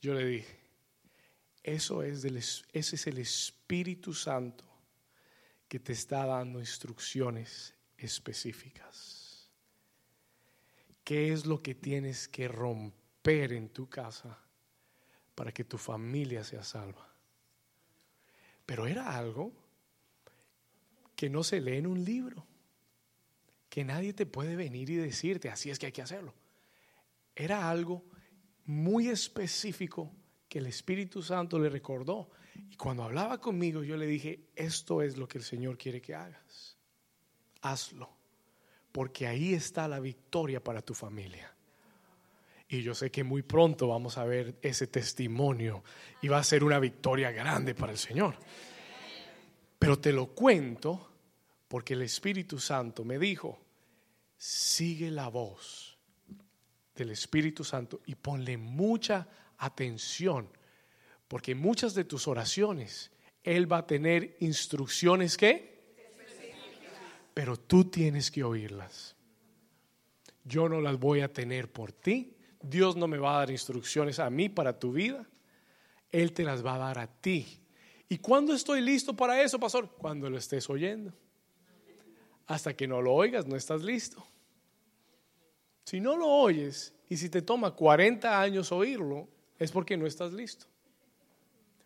Yo le dije, eso es del, ese es el Espíritu Santo que te está dando instrucciones específicas. ¿Qué es lo que tienes que romper en tu casa para que tu familia sea salva? Pero era algo que no se lee en un libro, que nadie te puede venir y decirte, así es que hay que hacerlo era algo muy específico que el Espíritu Santo le recordó. Y cuando hablaba conmigo, yo le dije, esto es lo que el Señor quiere que hagas. Hazlo, porque ahí está la victoria para tu familia. Y yo sé que muy pronto vamos a ver ese testimonio y va a ser una victoria grande para el Señor. Pero te lo cuento porque el Espíritu Santo me dijo, sigue la voz del Espíritu Santo y ponle mucha atención, porque muchas de tus oraciones Él va a tener instrucciones que, pero tú tienes que oírlas. Yo no las voy a tener por ti. Dios no me va a dar instrucciones a mí para tu vida. Él te las va a dar a ti. ¿Y cuándo estoy listo para eso, pastor? Cuando lo estés oyendo. Hasta que no lo oigas, no estás listo. Si no lo oyes y si te toma 40 años oírlo, es porque no estás listo.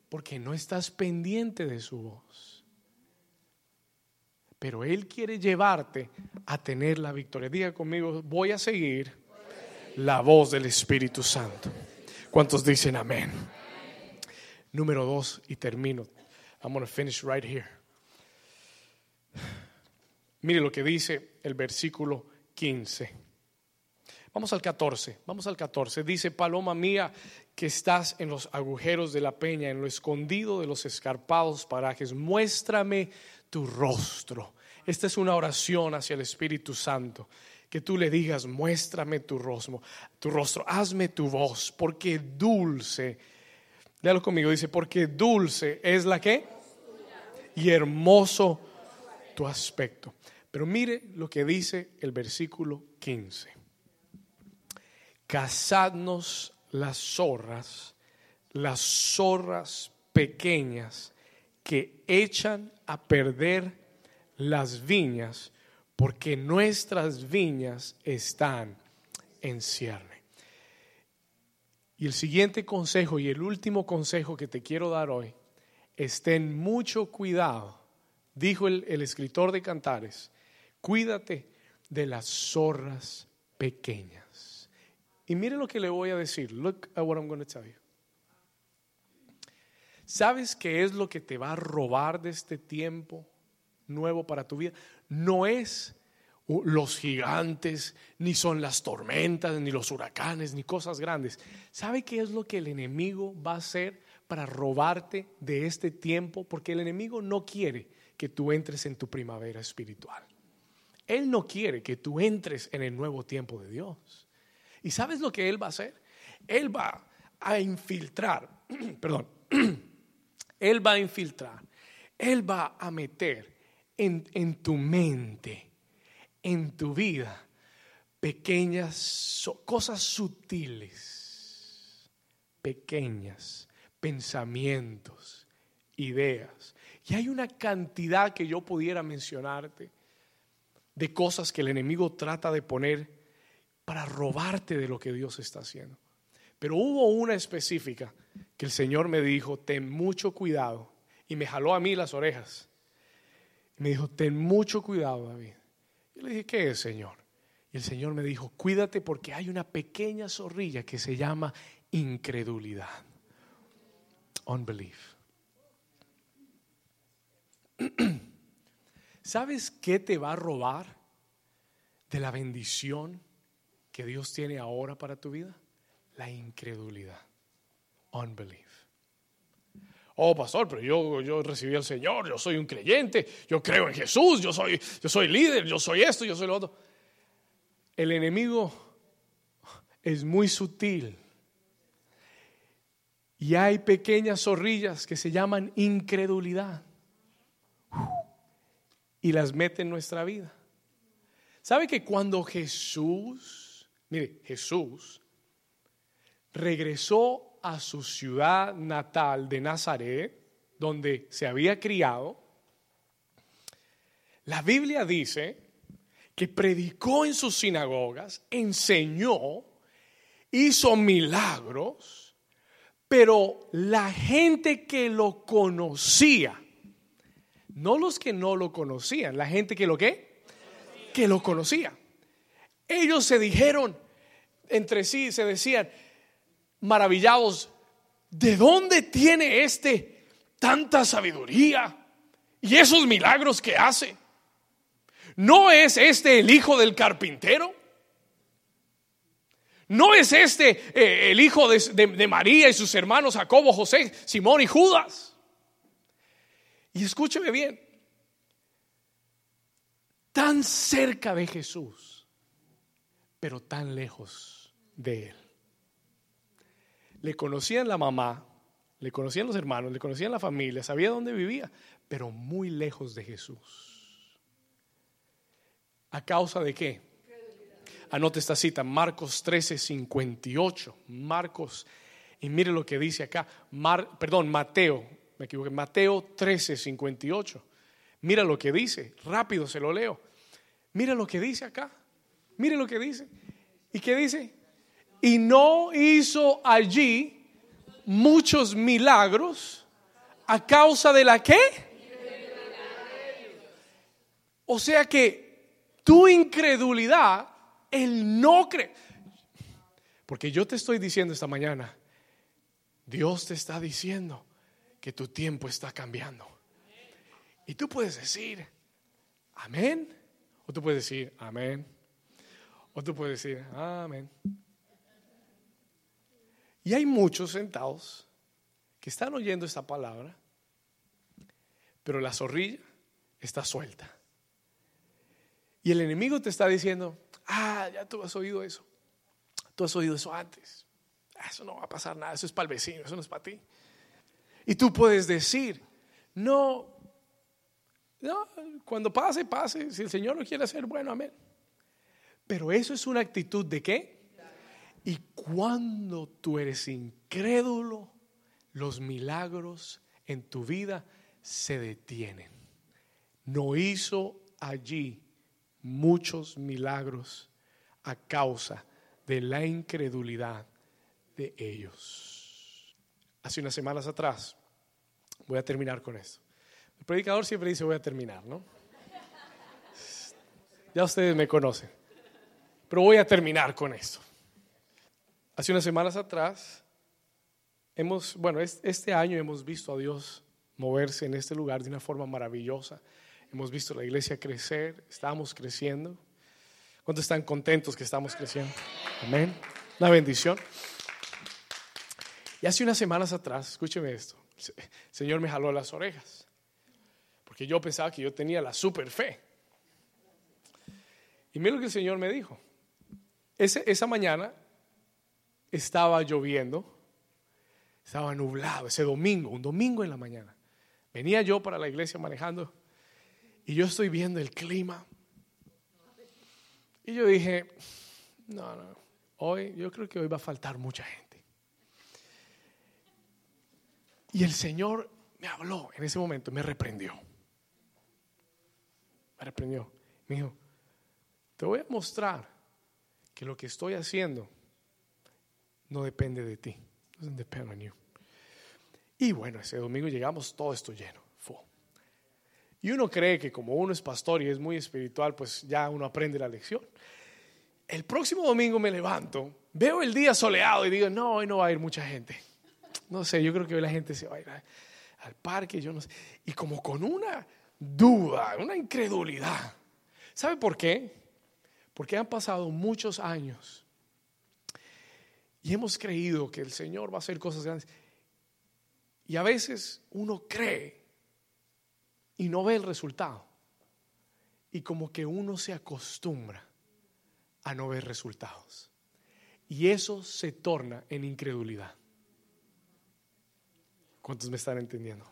Porque no estás pendiente de su voz. Pero Él quiere llevarte a tener la victoria. Diga conmigo, voy a seguir la voz del Espíritu Santo. ¿Cuántos dicen amén? Número dos, y termino. I'm going to finish right here. Mire lo que dice el versículo 15. Vamos al 14, vamos al 14. Dice, paloma mía, que estás en los agujeros de la peña, en lo escondido de los escarpados parajes, muéstrame tu rostro. Esta es una oración hacia el Espíritu Santo. Que tú le digas, muéstrame tu rostro, tu rostro, hazme tu voz, porque dulce, léalo conmigo, dice, porque dulce es la que y hermoso tu aspecto. Pero mire lo que dice el versículo 15 cazadnos las zorras, las zorras pequeñas que echan a perder las viñas, porque nuestras viñas están en cierne. Y el siguiente consejo y el último consejo que te quiero dar hoy es ten mucho cuidado, dijo el, el escritor de Cantares, cuídate de las zorras pequeñas. Y mire lo que le voy a decir. Look at what I'm going to tell you. ¿Sabes qué es lo que te va a robar de este tiempo nuevo para tu vida? No es los gigantes, ni son las tormentas, ni los huracanes, ni cosas grandes. ¿Sabe qué es lo que el enemigo va a hacer para robarte de este tiempo? Porque el enemigo no quiere que tú entres en tu primavera espiritual. Él no quiere que tú entres en el nuevo tiempo de Dios. ¿Y sabes lo que Él va a hacer? Él va a infiltrar, perdón, Él va a infiltrar, Él va a meter en, en tu mente en tu vida pequeñas cosas sutiles, pequeñas, pensamientos, ideas. Y hay una cantidad que yo pudiera mencionarte de cosas que el enemigo trata de poner para robarte de lo que Dios está haciendo. Pero hubo una específica que el Señor me dijo, ten mucho cuidado. Y me jaló a mí las orejas. Me dijo, ten mucho cuidado, David le dije, ¿qué es, Señor? Y el Señor me dijo, cuídate porque hay una pequeña zorrilla que se llama incredulidad. Unbelief. ¿Sabes qué te va a robar de la bendición que Dios tiene ahora para tu vida? La incredulidad. Unbelief. Oh, pastor, pero yo, yo recibí al Señor, yo soy un creyente, yo creo en Jesús, yo soy, yo soy líder, yo soy esto, yo soy lo otro. El enemigo es muy sutil. Y hay pequeñas zorrillas que se llaman incredulidad. Y las mete en nuestra vida. ¿Sabe que cuando Jesús, mire, Jesús regresó a su ciudad natal de Nazaret, donde se había criado, la Biblia dice que predicó en sus sinagogas, enseñó, hizo milagros, pero la gente que lo conocía, no los que no lo conocían, la gente que lo que, que lo conocía. Ellos se dijeron entre sí, se decían, maravillados, ¿de dónde tiene este tanta sabiduría y esos milagros que hace? ¿No es este el hijo del carpintero? ¿No es este eh, el hijo de María y sus hermanos Jacobo, José, Simón y Judas? Y escúcheme bien, tan cerca de Jesús, pero tan lejos de Él le conocían la mamá, le conocían los hermanos, le conocían la familia, sabía dónde vivía, pero muy lejos de Jesús. ¿A causa de qué? Anote esta cita, Marcos 13, 58. Marcos, y mire lo que dice acá, perdón, Mateo, me equivoqué, Mateo 13, 58. Mira lo que dice, rápido se lo leo. Mira lo que dice acá, mire lo que dice. ¿Y qué dice? Y no hizo allí muchos milagros a causa de la qué? O sea que tu incredulidad, el no creer. Porque yo te estoy diciendo esta mañana, Dios te está diciendo que tu tiempo está cambiando. Y tú puedes decir, amén. O tú puedes decir, amén. O tú puedes decir, amén. Y hay muchos sentados que están oyendo esta palabra, pero la zorrilla está suelta. Y el enemigo te está diciendo, ah, ya tú has oído eso. Tú has oído eso antes. Ah, eso no va a pasar nada, eso es para el vecino, eso no es para ti. Y tú puedes decir, no, no, cuando pase, pase. Si el Señor lo quiere hacer, bueno, amén. Pero eso es una actitud de qué? Y cuando tú eres incrédulo, los milagros en tu vida se detienen. No hizo allí muchos milagros a causa de la incredulidad de ellos. Hace unas semanas atrás, voy a terminar con esto. El predicador siempre dice voy a terminar, ¿no? Ya ustedes me conocen, pero voy a terminar con esto. Hace unas semanas atrás, hemos, bueno, este año hemos visto a Dios moverse en este lugar de una forma maravillosa. Hemos visto la iglesia crecer, estamos creciendo. ¿Cuántos están contentos que estamos creciendo? Amén. Una bendición. Y hace unas semanas atrás, escúcheme esto, el Señor me jaló las orejas, porque yo pensaba que yo tenía la super fe. Y mira lo que el Señor me dijo. esa mañana estaba lloviendo, estaba nublado, ese domingo, un domingo en la mañana. Venía yo para la iglesia manejando y yo estoy viendo el clima. Y yo dije, no, no, hoy yo creo que hoy va a faltar mucha gente. Y el Señor me habló en ese momento, me reprendió. Me reprendió. Me dijo, te voy a mostrar que lo que estoy haciendo no depende de ti. Doesn't depend on you. Y bueno, ese domingo llegamos todo esto lleno. Y uno cree que como uno es pastor y es muy espiritual, pues ya uno aprende la lección. El próximo domingo me levanto, veo el día soleado y digo, no, hoy no va a ir mucha gente. No sé, yo creo que hoy la gente se va a ir al parque, yo no sé. Y como con una duda, una incredulidad. ¿Sabe por qué? Porque han pasado muchos años y hemos creído que el Señor va a hacer cosas grandes. Y a veces uno cree y no ve el resultado. Y como que uno se acostumbra a no ver resultados. Y eso se torna en incredulidad. ¿Cuántos me están entendiendo?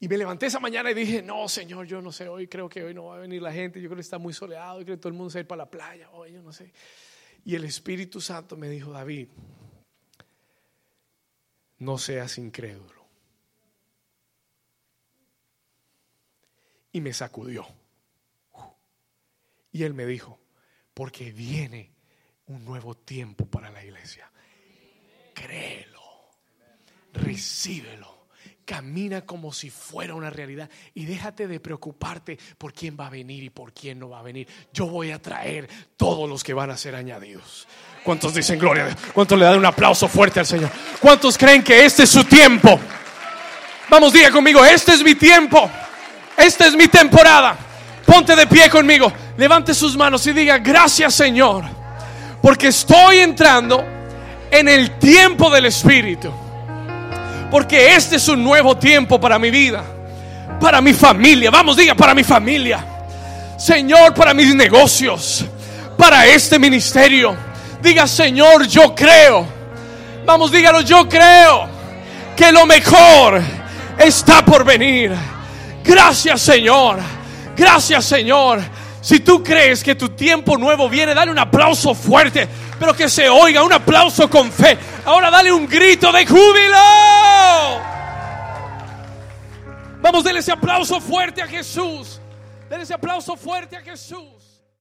Y me levanté esa mañana y dije, no, Señor, yo no sé, hoy creo que hoy no va a venir la gente, yo creo que está muy soleado, yo creo que todo el mundo se va a ir para la playa, yo no sé. Y el Espíritu Santo me dijo, David, no seas incrédulo. Y me sacudió. Y él me dijo, porque viene un nuevo tiempo para la iglesia. Créelo, recíbelo Camina como si fuera una realidad y déjate de preocuparte por quién va a venir y por quién no va a venir. Yo voy a traer todos los que van a ser añadidos. ¿Cuántos dicen gloria? ¿Cuántos le dan un aplauso fuerte al Señor? ¿Cuántos creen que este es su tiempo? Vamos, diga conmigo, este es mi tiempo. Esta es mi temporada. Ponte de pie conmigo. Levante sus manos y diga, gracias Señor, porque estoy entrando en el tiempo del Espíritu. Porque este es un nuevo tiempo para mi vida, para mi familia. Vamos, diga, para mi familia. Señor, para mis negocios, para este ministerio. Diga, Señor, yo creo. Vamos, dígalo, yo creo que lo mejor está por venir. Gracias, Señor. Gracias, Señor. Si tú crees que tu tiempo nuevo viene, dale un aplauso fuerte, pero que se oiga, un aplauso con fe. Ahora dale un grito de júbilo. Vamos, denle ese aplauso fuerte a Jesús. Denle ese aplauso fuerte a Jesús.